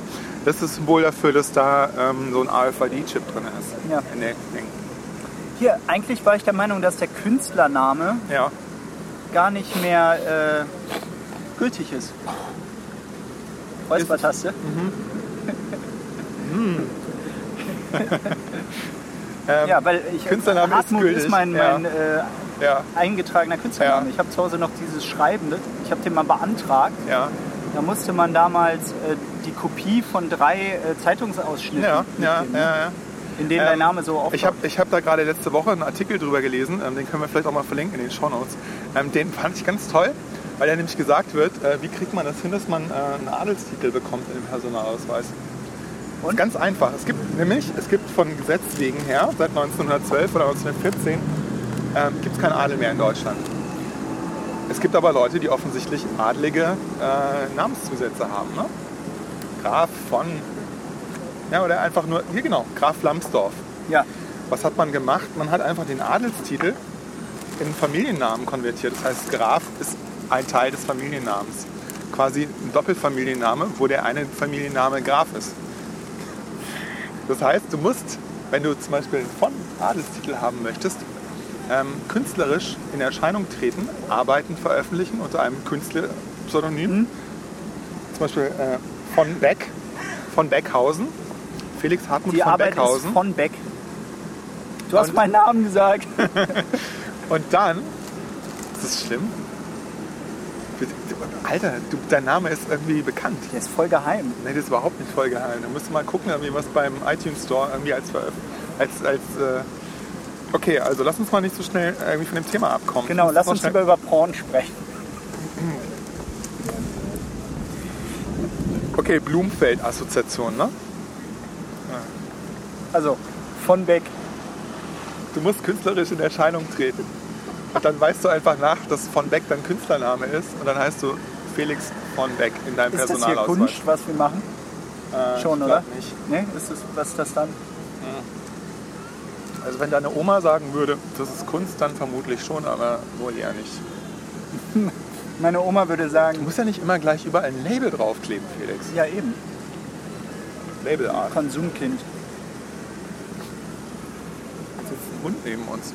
Das ist das Symbol dafür, dass da ähm, so ein AFID-Chip drin ist. Ja. Der Ding. Hier, eigentlich war ich der Meinung, dass der Künstlername Ja. gar nicht mehr äh, gültig ist. Räuspertaste. <laughs> <laughs> Ähm, Ja, weil ich Künstlername ist gültig, ist mein, ja. mein äh, Ja, eingetragener Künstlername. Ja. Ich habe zu Hause noch dieses Schreibende. Ich habe den mal beantragt. ja, Da musste man damals äh, die Kopie von drei äh, Zeitungsausschnitten ja, ja, mitnehmen, ne? ja, ja. in denen dein Ähm, Name so auftaucht. Ich habe ich hab da gerade letzte Woche einen Artikel drüber gelesen, ähm, den können wir vielleicht auch mal verlinken in den Shownotes. Ähm, den fand ich ganz toll, weil da nämlich gesagt wird, äh, wie kriegt man das hin, dass man äh, einen Adelstitel bekommt in dem Personalausweis. Und ganz einfach. Es gibt nämlich, es gibt von Gesetz wegen her, seit 1912 oder 1914, ähm, gibt es keinen Adel mehr in Deutschland. Es gibt aber Leute, die offensichtlich adlige äh, Namenszusätze haben. Ne? Graf von, ja, oder einfach nur, hier genau, Graf Lambsdorff. ja, Was hat man gemacht? Man hat einfach den Adelstitel in Familiennamen konvertiert. Das heißt, Graf ist ein Teil des Familiennamens. Quasi ein Doppelfamilienname, wo der eine Familienname Graf ist. Das heißt, du musst, wenn du zum Beispiel einen von Adelstitel haben möchtest, ähm, künstlerisch in Erscheinung treten, Arbeiten veröffentlichen unter einem Künstlerpseudonym. Zum Beispiel äh, von Beck, von Beckhausen, Felix Hartmut die von Arbeit Beckhausen. ist von Beck. Du hast Und- meinen Namen gesagt. <laughs> Und dann, ist das schlimm? Alter, du, dein Name ist irgendwie bekannt. Der ist voll geheim. Nee, das ist überhaupt nicht voll geheim. Da musst du mal gucken, irgendwie, was beim iTunes Store irgendwie als als, als äh Okay, also lass uns mal nicht so schnell irgendwie von dem Thema abkommen. Genau, Lass uns lieber über Porn sprechen. Okay, Blumfeld-Assoziation, ne? Also, von Beck. Du musst künstlerisch in Erscheinung treten. Und dann weißt du einfach nach, dass von Beck dein Künstlername ist und dann heißt du Felix von Beck in deinem Ist das hier Personalausweis. Kunst, was wir machen? Äh, Schon, oder? Nicht. Ne? Ist das, was ist das dann? Also wenn deine Oma sagen würde, das ist Kunst, dann vermutlich schon, aber wohl eher nicht. <laughs> Meine Oma würde Du sagen, musst ja nicht immer gleich überall ein Label draufkleben, Felix. ja eben, Labelart. Konsumkind. Jetzt sitzt ein Hund neben uns.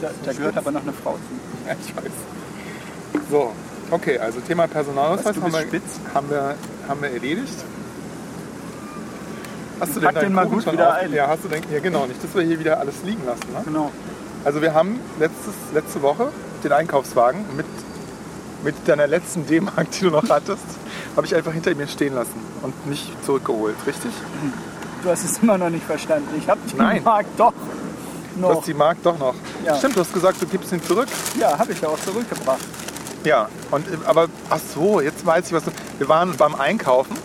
Da, da gehört aber noch eine Frau zu. Ja, <laughs> ich weiß. So, okay, also Thema Personalausweis Was, du haben, wir, spitz? haben, wir, haben wir erledigt. Hast du Pack deinen den mal Kuchen gut wieder auf? ein. Ja, hast du den, ja, genau, nicht, dass wir hier wieder alles liegen lassen. Ne? Genau. Also wir haben letztes, letzte Woche den Einkaufswagen mit, mit deiner letzten D-Mark, die du noch hattest, <laughs> habe ich einfach hinter mir stehen lassen und nicht zurückgeholt, richtig? Du hast es immer noch nicht verstanden. Ich habe den Nein. Markt doch Du noch. hast die Mark doch noch. Ja. Stimmt, du hast gesagt, du gibst ihn zurück. Ja, habe ich ja auch zurückgebracht. Ja, und, aber ach so, jetzt weiß ich was. du- Wir waren beim Einkaufen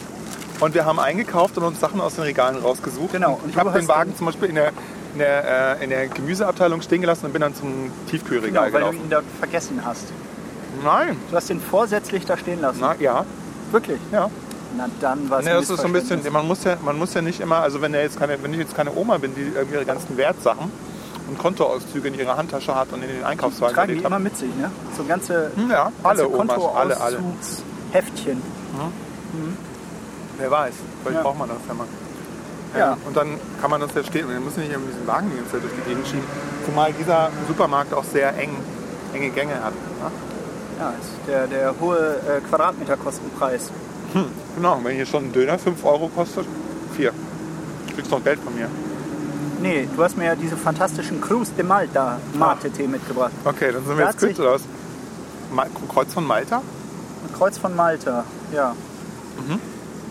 und wir haben eingekauft und uns Sachen aus den Regalen rausgesucht. Genau, Und ich du habe den Wagen zum Beispiel in der, in, der, äh, in der Gemüseabteilung stehen gelassen und bin dann zum Genau, Tiefkühlregal weil du gelaufen. ihn da vergessen hast. Nein, Du hast den vorsätzlich da stehen lassen. na ja, Wirklich? ja. Na dann war es Nee, das ist so ein bisschen, man muss, ja, man muss ja nicht immer, also wenn, er jetzt keine, wenn ich jetzt keine Oma bin, die irgendwie ihre ganzen Wertsachen und Kontoauszüge in ihrer Handtasche hat und in den Einkaufswagen Tragen die gelegt immer hat. mit sich, ne? So ganze, Hm, Ja, alle ganze Omas, alle, alle. Kontoauszugsheftchen. Wer weiß, vielleicht Ja. braucht man das ja mal. Ja. Und dann kann man das ja stehen und dann müssen wir nicht in diesen Wagen die ganze Zeit durch die Gegend schieben. Zumal dieser Supermarkt auch sehr eng, enge Gänge hat. Ne? Ja, ist der, der hohe äh, Quadratmeterkostenpreis. Genau, wenn hier schon ein Döner 5 Euro kostet, 4. Du kriegst noch Geld von mir. Nee, du hast mir ja diese fantastischen Cruz de Malta Mate-Tee mitgebracht. Okay, dann sind wir jetzt oder was? Ma- Kreuz von Malta? Kreuz von Malta, ja. Mhm.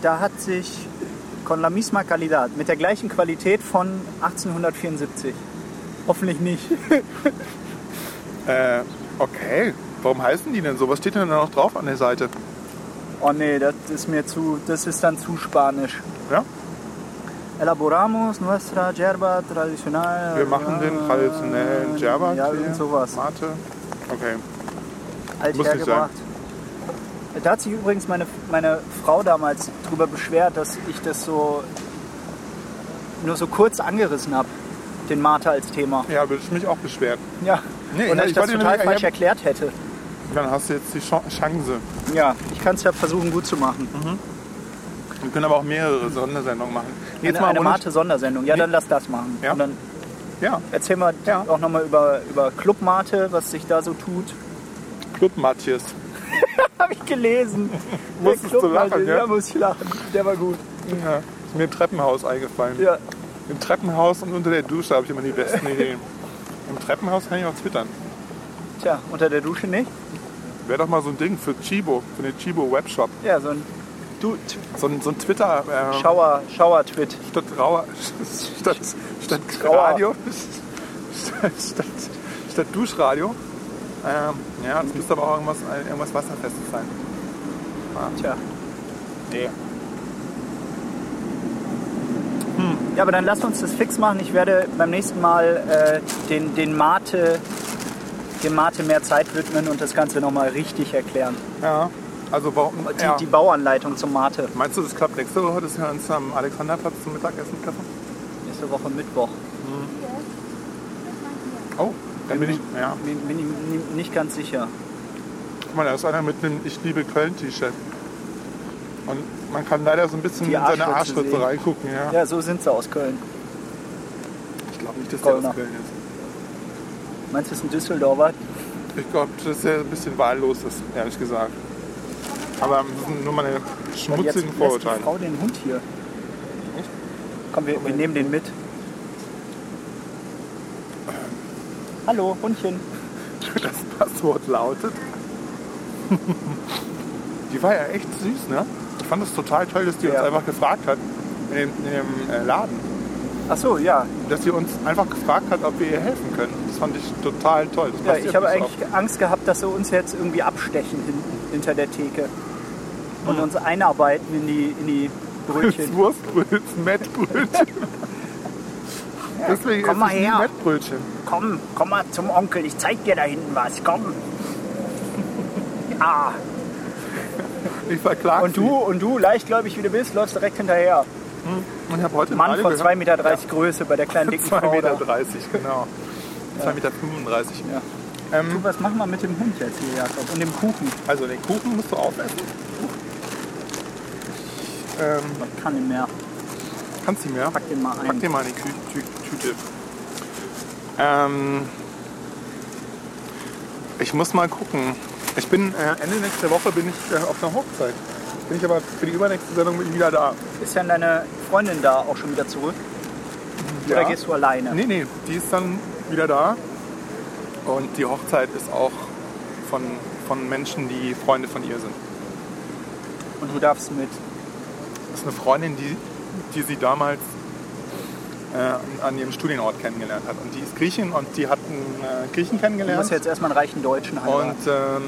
Da hat sich con la misma calidad, mit der gleichen Qualität von 1874. Hoffentlich nicht. <laughs> Äh, okay. Warum heißen die denn so? Was steht denn da noch drauf an der Seite? Oh nee, das ist mir zu, das ist dann zu spanisch. Ja? Elaboramos nuestra yerba tradicional. Wir machen den traditionellen Djerba. Ja, irgend sowas. Mate. Okay. Alt muss hergebracht. Da hat sich übrigens meine, meine Frau damals drüber beschwert, dass ich das so nur so kurz angerissen habe, den Mate als Thema. Ja, würde ich mich auch beschweren. Ja. Nee, Und dass ich ich das total falsch erklärt hätte. Dann hast du jetzt die Chan- Chance. Ja, ich kann es ja versuchen gut zu machen. Wir können aber auch mehrere Sondersendungen machen. Jetzt eine eine ohne- Mate-Sondersendung. Ja, dann lass das machen. Ja. Und dann Ja, erzähl mal Ja. auch nochmal über, über Club Mate, was sich da so tut. Club Matthias. <laughs> Habe ich gelesen. <laughs> Musstest du lachen, Mate, ja? Ja, muss ich lachen. Der war gut. Ja, ist mir im Treppenhaus eingefallen. Ja. Im Treppenhaus und unter der Dusche habe ich immer die besten <laughs> Ideen. Im Treppenhaus kann ich auch twittern. Tja, unter der Dusche nicht? Wäre doch mal so ein Ding für Chibo, für den Chibo Webshop. Ja, so ein du So ein, so ein Twitter äh, Schauer, Schauer-Twit. statt Rauer, <laughs> statt, statt Grauer. Radio, <laughs> statt, statt, statt Duschradio. Ähm, ja, das müsste aber auch irgendwas, irgendwas Wasserfestes sein. Tja. Nee. Ja, aber dann lass uns das fix machen. Ich werde beim nächsten Mal äh, den, den Mate, dem Mate mehr Zeit widmen und das Ganze nochmal richtig erklären. Ja, also warum? Die, Ja. die Bauanleitung zum Mate. Meinst du, das klappt nächste Woche, dass wir uns am Alexanderplatz zum Mittagessen treffen? Nächste Woche Mittwoch. Oh, dann bin ich, ja. Bin, bin ich ni- nicht ganz sicher. Guck mal, da ist einer mit einem Ich liebe Köln-T-Shirt. Und man kann leider so ein bisschen in seine Arschritze reingucken. Ja. Ja, so sind sie aus Köln. Ich glaube nicht, dass der Kölner. aus Köln ist. Meinst du, das ist ein Düsseldorfer? Ich glaube, dass er ein bisschen wahllos ist, ehrlich gesagt. Aber das sind nur meine Weil jetzt schmutzigen lässt die Vorurteile. Frau den Hund hier. Komm, wir, wir nehmen den mit. Hallo, Hundchen. Das Passwort lautet. die war ja echt süß, ne? Ich fand es total toll, dass die uns Ja. einfach gefragt hat, in dem, in dem äh, Laden, Ach so, ja. dass sie uns einfach gefragt hat, ob wir ihr helfen können. Das fand ich total toll. Ja ich habe eigentlich Angst gehabt, dass sie uns jetzt irgendwie abstechen hinten, hinter der Theke. Hm. Und uns einarbeiten in die, in die Brötchen. Wurstbrötchen, Mettbrötchen. <laughs> Deswegen komm mal her. Mettbrötchen. Komm, komm mal zum Onkel, ich zeig dir da hinten was, komm. Ah, Ich verklag und du, und du, leichtgläubig wie du bist, läufst direkt hinterher. sie. Und ich habe heute Mann von gehört- 2,30 Meter Größe bei der kleinen <laughs> dicken 2,30 Frau. Meter, genau. 2,35 Meter. Ja. Ähm, Du, was machen wir mit dem Hund jetzt hier, Jakob? Und dem Kuchen? also den Kuchen musst du aufessen. Ähm, Ich kann nicht mehr. kannst du mehr? Pack den mal Pack ein. dir mal in die Kü Tü Tüte. Ähm, ich muss mal gucken. Ich bin äh, Ende nächster Woche bin ich äh, auf einer Hochzeit. Bin ich aber für die übernächste Sendung bin ich wieder da. Ist denn deine Freundin da auch schon wieder zurück? Oder Ja. gehst du alleine? Nee, nee, die ist dann wieder da. Und die Hochzeit ist auch von, von Menschen, die Freunde von ihr sind. Und du darfst mit. Das ist eine Freundin, die, die sie damals äh, an- ihrem Studienort kennengelernt hat. Und die ist Griechin und die hat einen äh, Griechen Du kennengelernt. musst jetzt erstmal einen reichen Deutschen heiraten. Und ähm,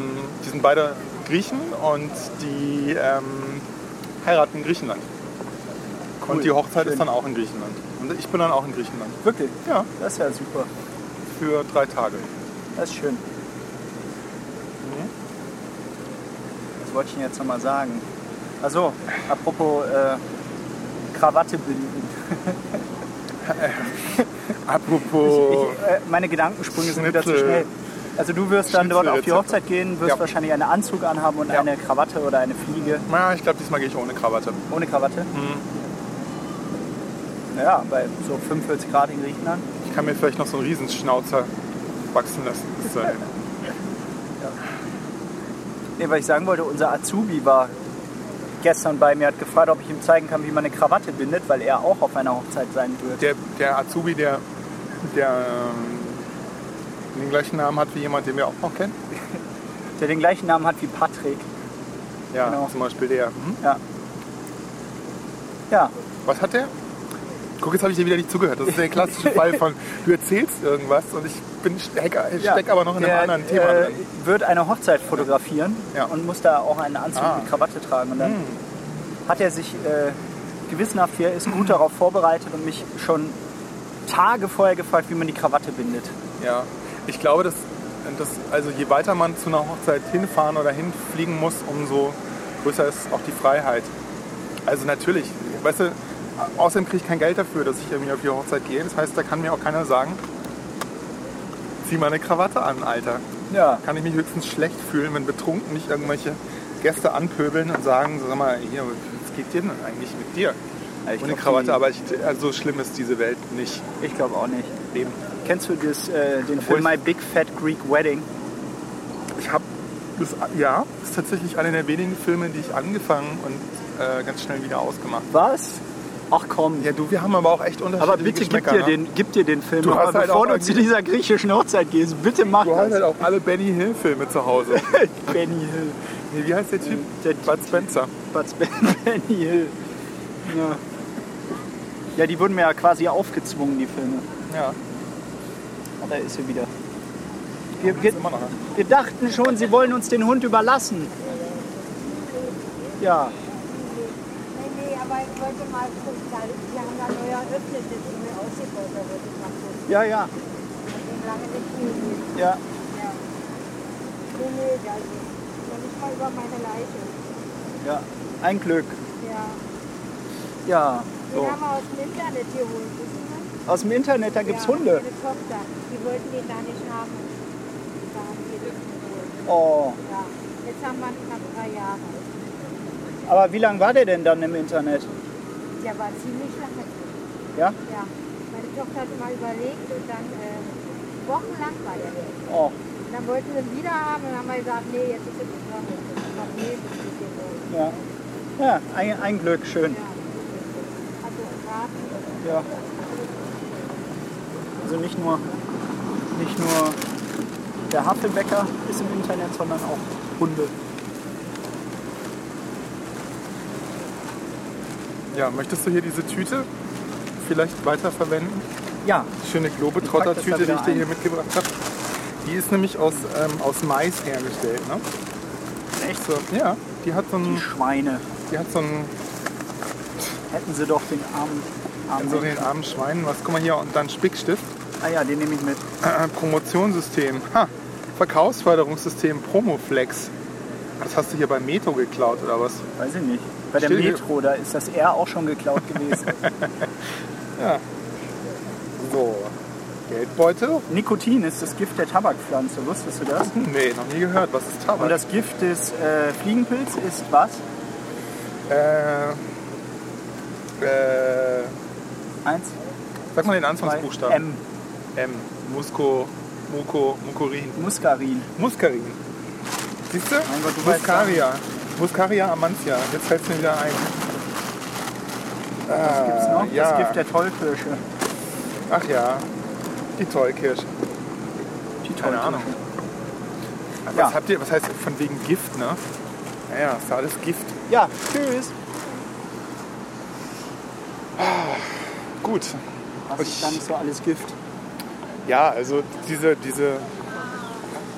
die sind beide Griechen und die ähm, heiraten in Griechenland. Cool. Und die Hochzeit Schön. ist dann auch in Griechenland. Und ich bin dann auch in Griechenland. Wirklich? Ja, Das ist ja super. für drei Tage. Das ist schön. Mhm. Was wollte ich denn jetzt nochmal sagen? Also, apropos äh, Krawatte binden. <laughs> Apropos, Ich, äh, meine Gedankensprünge sind wieder zu schnell. Also du wirst dann dort auf die. Hochzeit gehen, wirst Ja. wahrscheinlich einen Anzug anhaben und Ja. eine Krawatte oder eine Fliege. na, ich glaube, diesmal gehe ich ohne Krawatte. Ohne Krawatte? Mhm. Ja, bei so 45 Grad in Griechenland. Ich kann mir vielleicht noch so einen Riesenschnauzer wachsen lassen. bis dahin. Nee, weil ich sagen wollte, unser Azubi war gestern bei mir, hat gefragt, ob ich ihm zeigen kann, wie man eine Krawatte bindet, weil er auch auf einer Hochzeit sein wird. Der, der Azubi, der, der ähm, den gleichen Namen hat wie jemand, den wir auch noch kennen. Der den gleichen Namen hat wie Patrick. Ja, Genau. zum Beispiel der. Mhm. Ja. Ja, Was hat der? Guck, jetzt habe ich dir wieder nicht zugehört. Das ist der klassische Fall von, du erzählst irgendwas und ich bin steck, ja. steck aber noch in einem der, anderen Thema äh, drin. wird eine Hochzeit fotografieren Ja. und muss da auch einen Anzug Ah. mit Krawatte tragen. Und dann Hm. hat er sich äh, gewissenhaft, er ist gut darauf vorbereitet und mich schon Tage vorher gefragt, wie man die Krawatte bindet. Ja, ich glaube, dass Und das, also je weiter man zu einer Hochzeit hinfahren oder hinfliegen muss, umso größer ist auch die Freiheit. Also natürlich, weißt du, außerdem kriege ich kein Geld dafür, dass ich irgendwie auf die Hochzeit gehe. Das heißt, da kann mir auch keiner sagen, zieh mal eine Krawatte an, Alter. Ja. Kann ich mich höchstens schlecht fühlen, wenn betrunken nicht irgendwelche Gäste anpöbeln und sagen, sag mal, hier, was geht dir denn eigentlich mit dir? ich Ohne Krawatte, die- aber ich, also so schlimm ist diese Welt nicht. Ich glaube auch nicht. Eben. Kennst du das, äh, den Obwohl Film My Big Fat Greek Wedding? Ich habe das, ja, das ist tatsächlich einer der wenigen Filme, die ich angefangen und äh, ganz schnell wieder ausgemacht. Was? Ach komm. Ja, du, wir haben aber auch echt unterschiedliche Aber bitte gib dir, ne? den, gib dir den Film Du hast halt bevor auch du zu dieser griechischen Hochzeit gehst. Bitte mach Du hast das. halt auch alle Benny Hill Filme zu Hause. <laughs> Benny Hill. nee, wie heißt der Typ? Der Bud Spencer. Bud Spen- <laughs> Benny Hill. Ja. ja, die wurden mir ja quasi aufgezwungen, die Filme. Ja, Ah, Da ist sie wieder. Wir, wir, noch. wir dachten schon, sie wollen uns den Hund überlassen. Ja, nee, aber ich wollte mal gucken, da- wir haben da neu eröffnet, das ist mir ausgebaut, da wollte ich mal gucken. ja, ja, Ich bin lange nicht gesehen. ja. Ja. Nee, nee, da ist nicht mal über meine Leiche. ja. Ein Glück. Ja. Ja. Den So. haben wir aus dem Internet geholt, wissen Sie? Aus dem Internet, da gibt's ja, Hunde. Meine Tochter, die wollten den da nicht haben. Da haben wir das geholt. Oh. Ja. Jetzt haben wir ihn knapp drei Jahre. Aber wie lange war der denn dann im Internet? Der war ziemlich lange. Ja? Ja. Meine Tochter hat mal überlegt und dann äh, wochenlang war der weg. Oh. Und dann wollten wir ihn wieder haben und dann haben wir gesagt, nee, jetzt ist es nicht noch nicht. Ja. Ja, ein, ein Glück, schön. Ja. Also. Ja. Also nicht nur, nicht nur der Havelbäcker ist im Internet, sondern auch Hunde. Ja, möchtest du hier diese Tüte vielleicht weiterverwenden? Ja, Die schöne Globetrotter-Tüte, die ich dir hier ein. mitgebracht habe. Die ist nämlich aus, ähm, aus Mais hergestellt. Ne? echt So, ja, die hat so die einen, Schweine. die hat so einen, Hätten sie doch den armen, armen so den armen Schweinen, was, guck mal hier, und dann Spickstift. Ah ja, den nehme ich mit. Äh, <clears throat> Promotionssystem. Ha, Verkaufsförderungssystem Promoflex. Das hast du hier bei Metro geklaut oder was? Weiß ich nicht. Bei der Metro, da ist das R auch schon geklaut gewesen. <laughs> Ja. So, Geldbeutel? Nikotin ist das Gift der Tabakpflanze, wusstest du das? <laughs> Nee, noch nie gehört. Was ist Tabak? Und das Gift des äh, Fliegenpilz ist was? äh, äh, Eins, sag mal den Anfangsbuchstaben. M. M. Musko, Muko, Mukorin. Muskarin. Muskarin. Siehst du? Mein Gott, du weißt Muscaria. Amantia. Jetzt fällt es mir wieder ein. Was gibt's noch? Ah, ja. Das Gift der Tollkirsche. Ach ja, die Tollkirsche. Die Keine Tollkirsche. Ahnung. Was Ja. habt ihr, was heißt von wegen Gift, ne? Naja, ist ja alles Gift. Ja, tschüss. Gut. Das ist nicht so alles Gift. Ja, also diese, diese,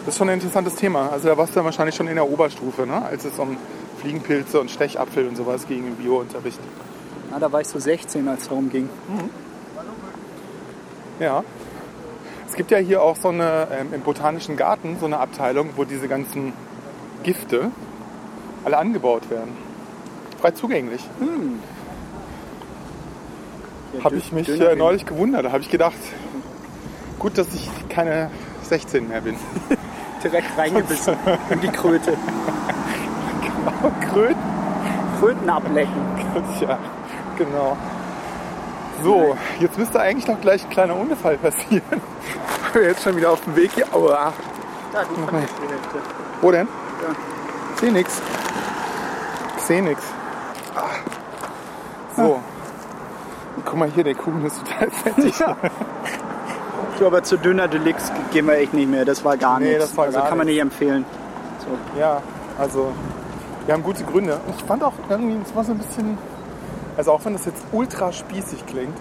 das ist schon ein interessantes Thema. Also da warst du dann wahrscheinlich schon in der Oberstufe, ne? als es um Fliegenpilze und Stechapfel und sowas ging im Biounterricht. Na, da war ich so 16, als es darum ging. Ja. Es gibt ja hier auch so eine, ähm, im Botanischen Garten, so eine Abteilung, wo diese ganzen Gifte alle angebaut werden. Frei zugänglich. Ja, Habe ich mich äh, neulich gewundert. Da habe ich gedacht, gut, dass ich keine 16 mehr bin. <laughs> direkt reingebissen in die Kröte. Kröten? Kröten ablecken. Ja, genau. So, jetzt müsste eigentlich noch gleich ein kleiner Unfall passieren. <laughs> Wir jetzt schon wieder auf dem Weg hier. Aua. Da, die Hälfte. Wo denn? Ja. Ich seh nix. Ich seh nix. Ah. So. Guck mal hier, der Kuchen ist total <laughs> fettig. Ja. <laughs> Du, aber zu Döner Deluxe gehen wir echt nicht mehr. Das war gar Nee, nichts. das war also gar kann man nicht empfehlen. Ja, also wir haben gute Gründe. Und ich fand auch irgendwie, es war so ein bisschen, also auch wenn das jetzt ultra spießig klingt,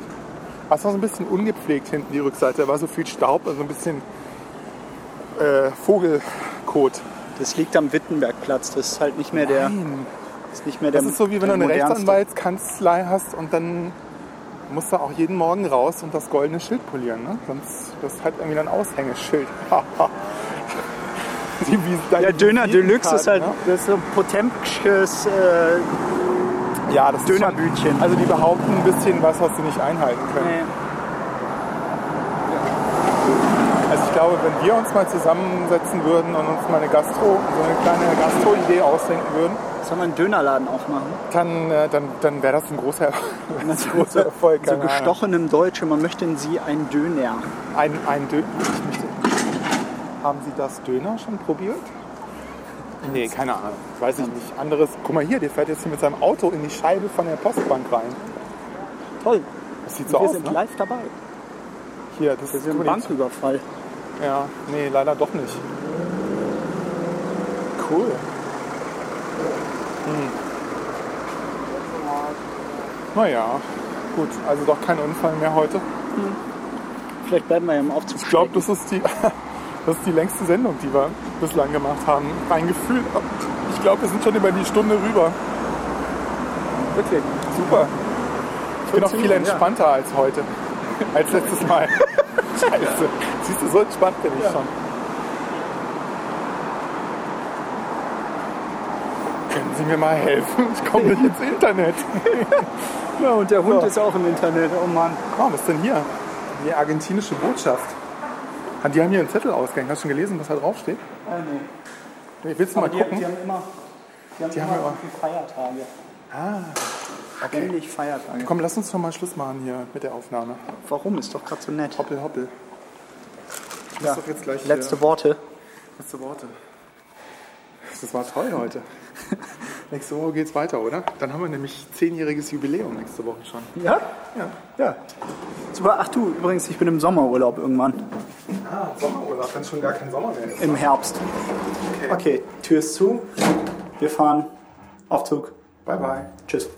es war so ein bisschen ungepflegt hinten die Rückseite. Da war so viel Staub, also ein bisschen äh, Vogelkot. Das liegt am Wittenbergplatz. Das ist halt nicht mehr der. Nein. Ist nicht mehr der Das ist so wie wenn der du eine. Rechtsanwaltskanzlei hast und dann musst du auch jeden Morgen raus und das goldene Schild polieren. Ne? Sonst das halt irgendwie ein Aushängeschild. <laughs> wie deine Ja, Döner Deluxe ist halt ne? das ist so ein Potemkisches äh, Ja, das Dönerbütchen. Schon, also die behaupten ein bisschen was, was sie nicht einhalten können. Also ich glaube, wenn wir uns mal zusammensetzen würden und uns mal eine Gastro, so eine kleine Gastro-Idee ausdenken würden, Soll man einen Dönerladen aufmachen? dann, äh, dann, dann wäre das ein großer, <laughs> ein Das großer Erfolg. So gestochenem Deutsch, man möchte in sie einen Döner. Ein, ein Döner. Haben Sie das Döner schon probiert? Nee, keine Ahnung. Weiß ich nicht. Anderes. Guck mal hier, der fährt jetzt hier mit seinem Auto in die Scheibe von der Postbank rein. Toll. Das sieht so wir aus, sind ne? live dabei. Hier, das Wir ist die- Banküberfall. Ja, nee, leider doch nicht. Cool. Hm. Naja, gut. Also doch kein Unfall mehr heute. Vielleicht bleiben wir ja im Aufzug Ich glaube, das ist die, <laughs> das ist die längste Sendung, die wir bislang gemacht haben. Ein Gefühl. Ich glaube, wir sind schon über die Stunde rüber. Wirklich. Super. Ich bin auch viel Funktioniert, ja. entspannter als heute. <laughs> Als letztes Mal. <laughs> Scheiße. Siehst du, so entspannt bin ich schon. Sie mir mal helfen? Ich komme nicht ins Internet. <laughs> Ja, und der Hund So. ist auch im Internet. Oh Mann. Oh, was ist denn hier? Die argentinische Botschaft. Ah, Die haben hier einen Zettel ausgehängt. Hast du schon gelesen, was da draufsteht? Ah, nee. Willst du mal die, gucken? die haben immer, die haben Die immer haben immer- Feiertage. Ah, okay. Ständig Feiertage. Komm, lass uns doch mal Schluss machen hier mit der Aufnahme. Warum? Ist doch gerade so nett. Hoppel, hoppel. Ja. Letzte hier- Worte. letzte Worte. Das war toll heute. <laughs> nächste Woche geht's weiter, oder? Dann haben wir nämlich zehnjähriges Jubiläum nächste Woche schon. Ja? Ja. Ja. Super. Ach du, übrigens, ich bin im Sommerurlaub irgendwann. Ah, Sommerurlaub, wenn schon gar kein Sommer mehr ist. Im Herbst. Okay, Tür ist zu. Wir fahren. Aufzug. Bye, bye. Tschüss.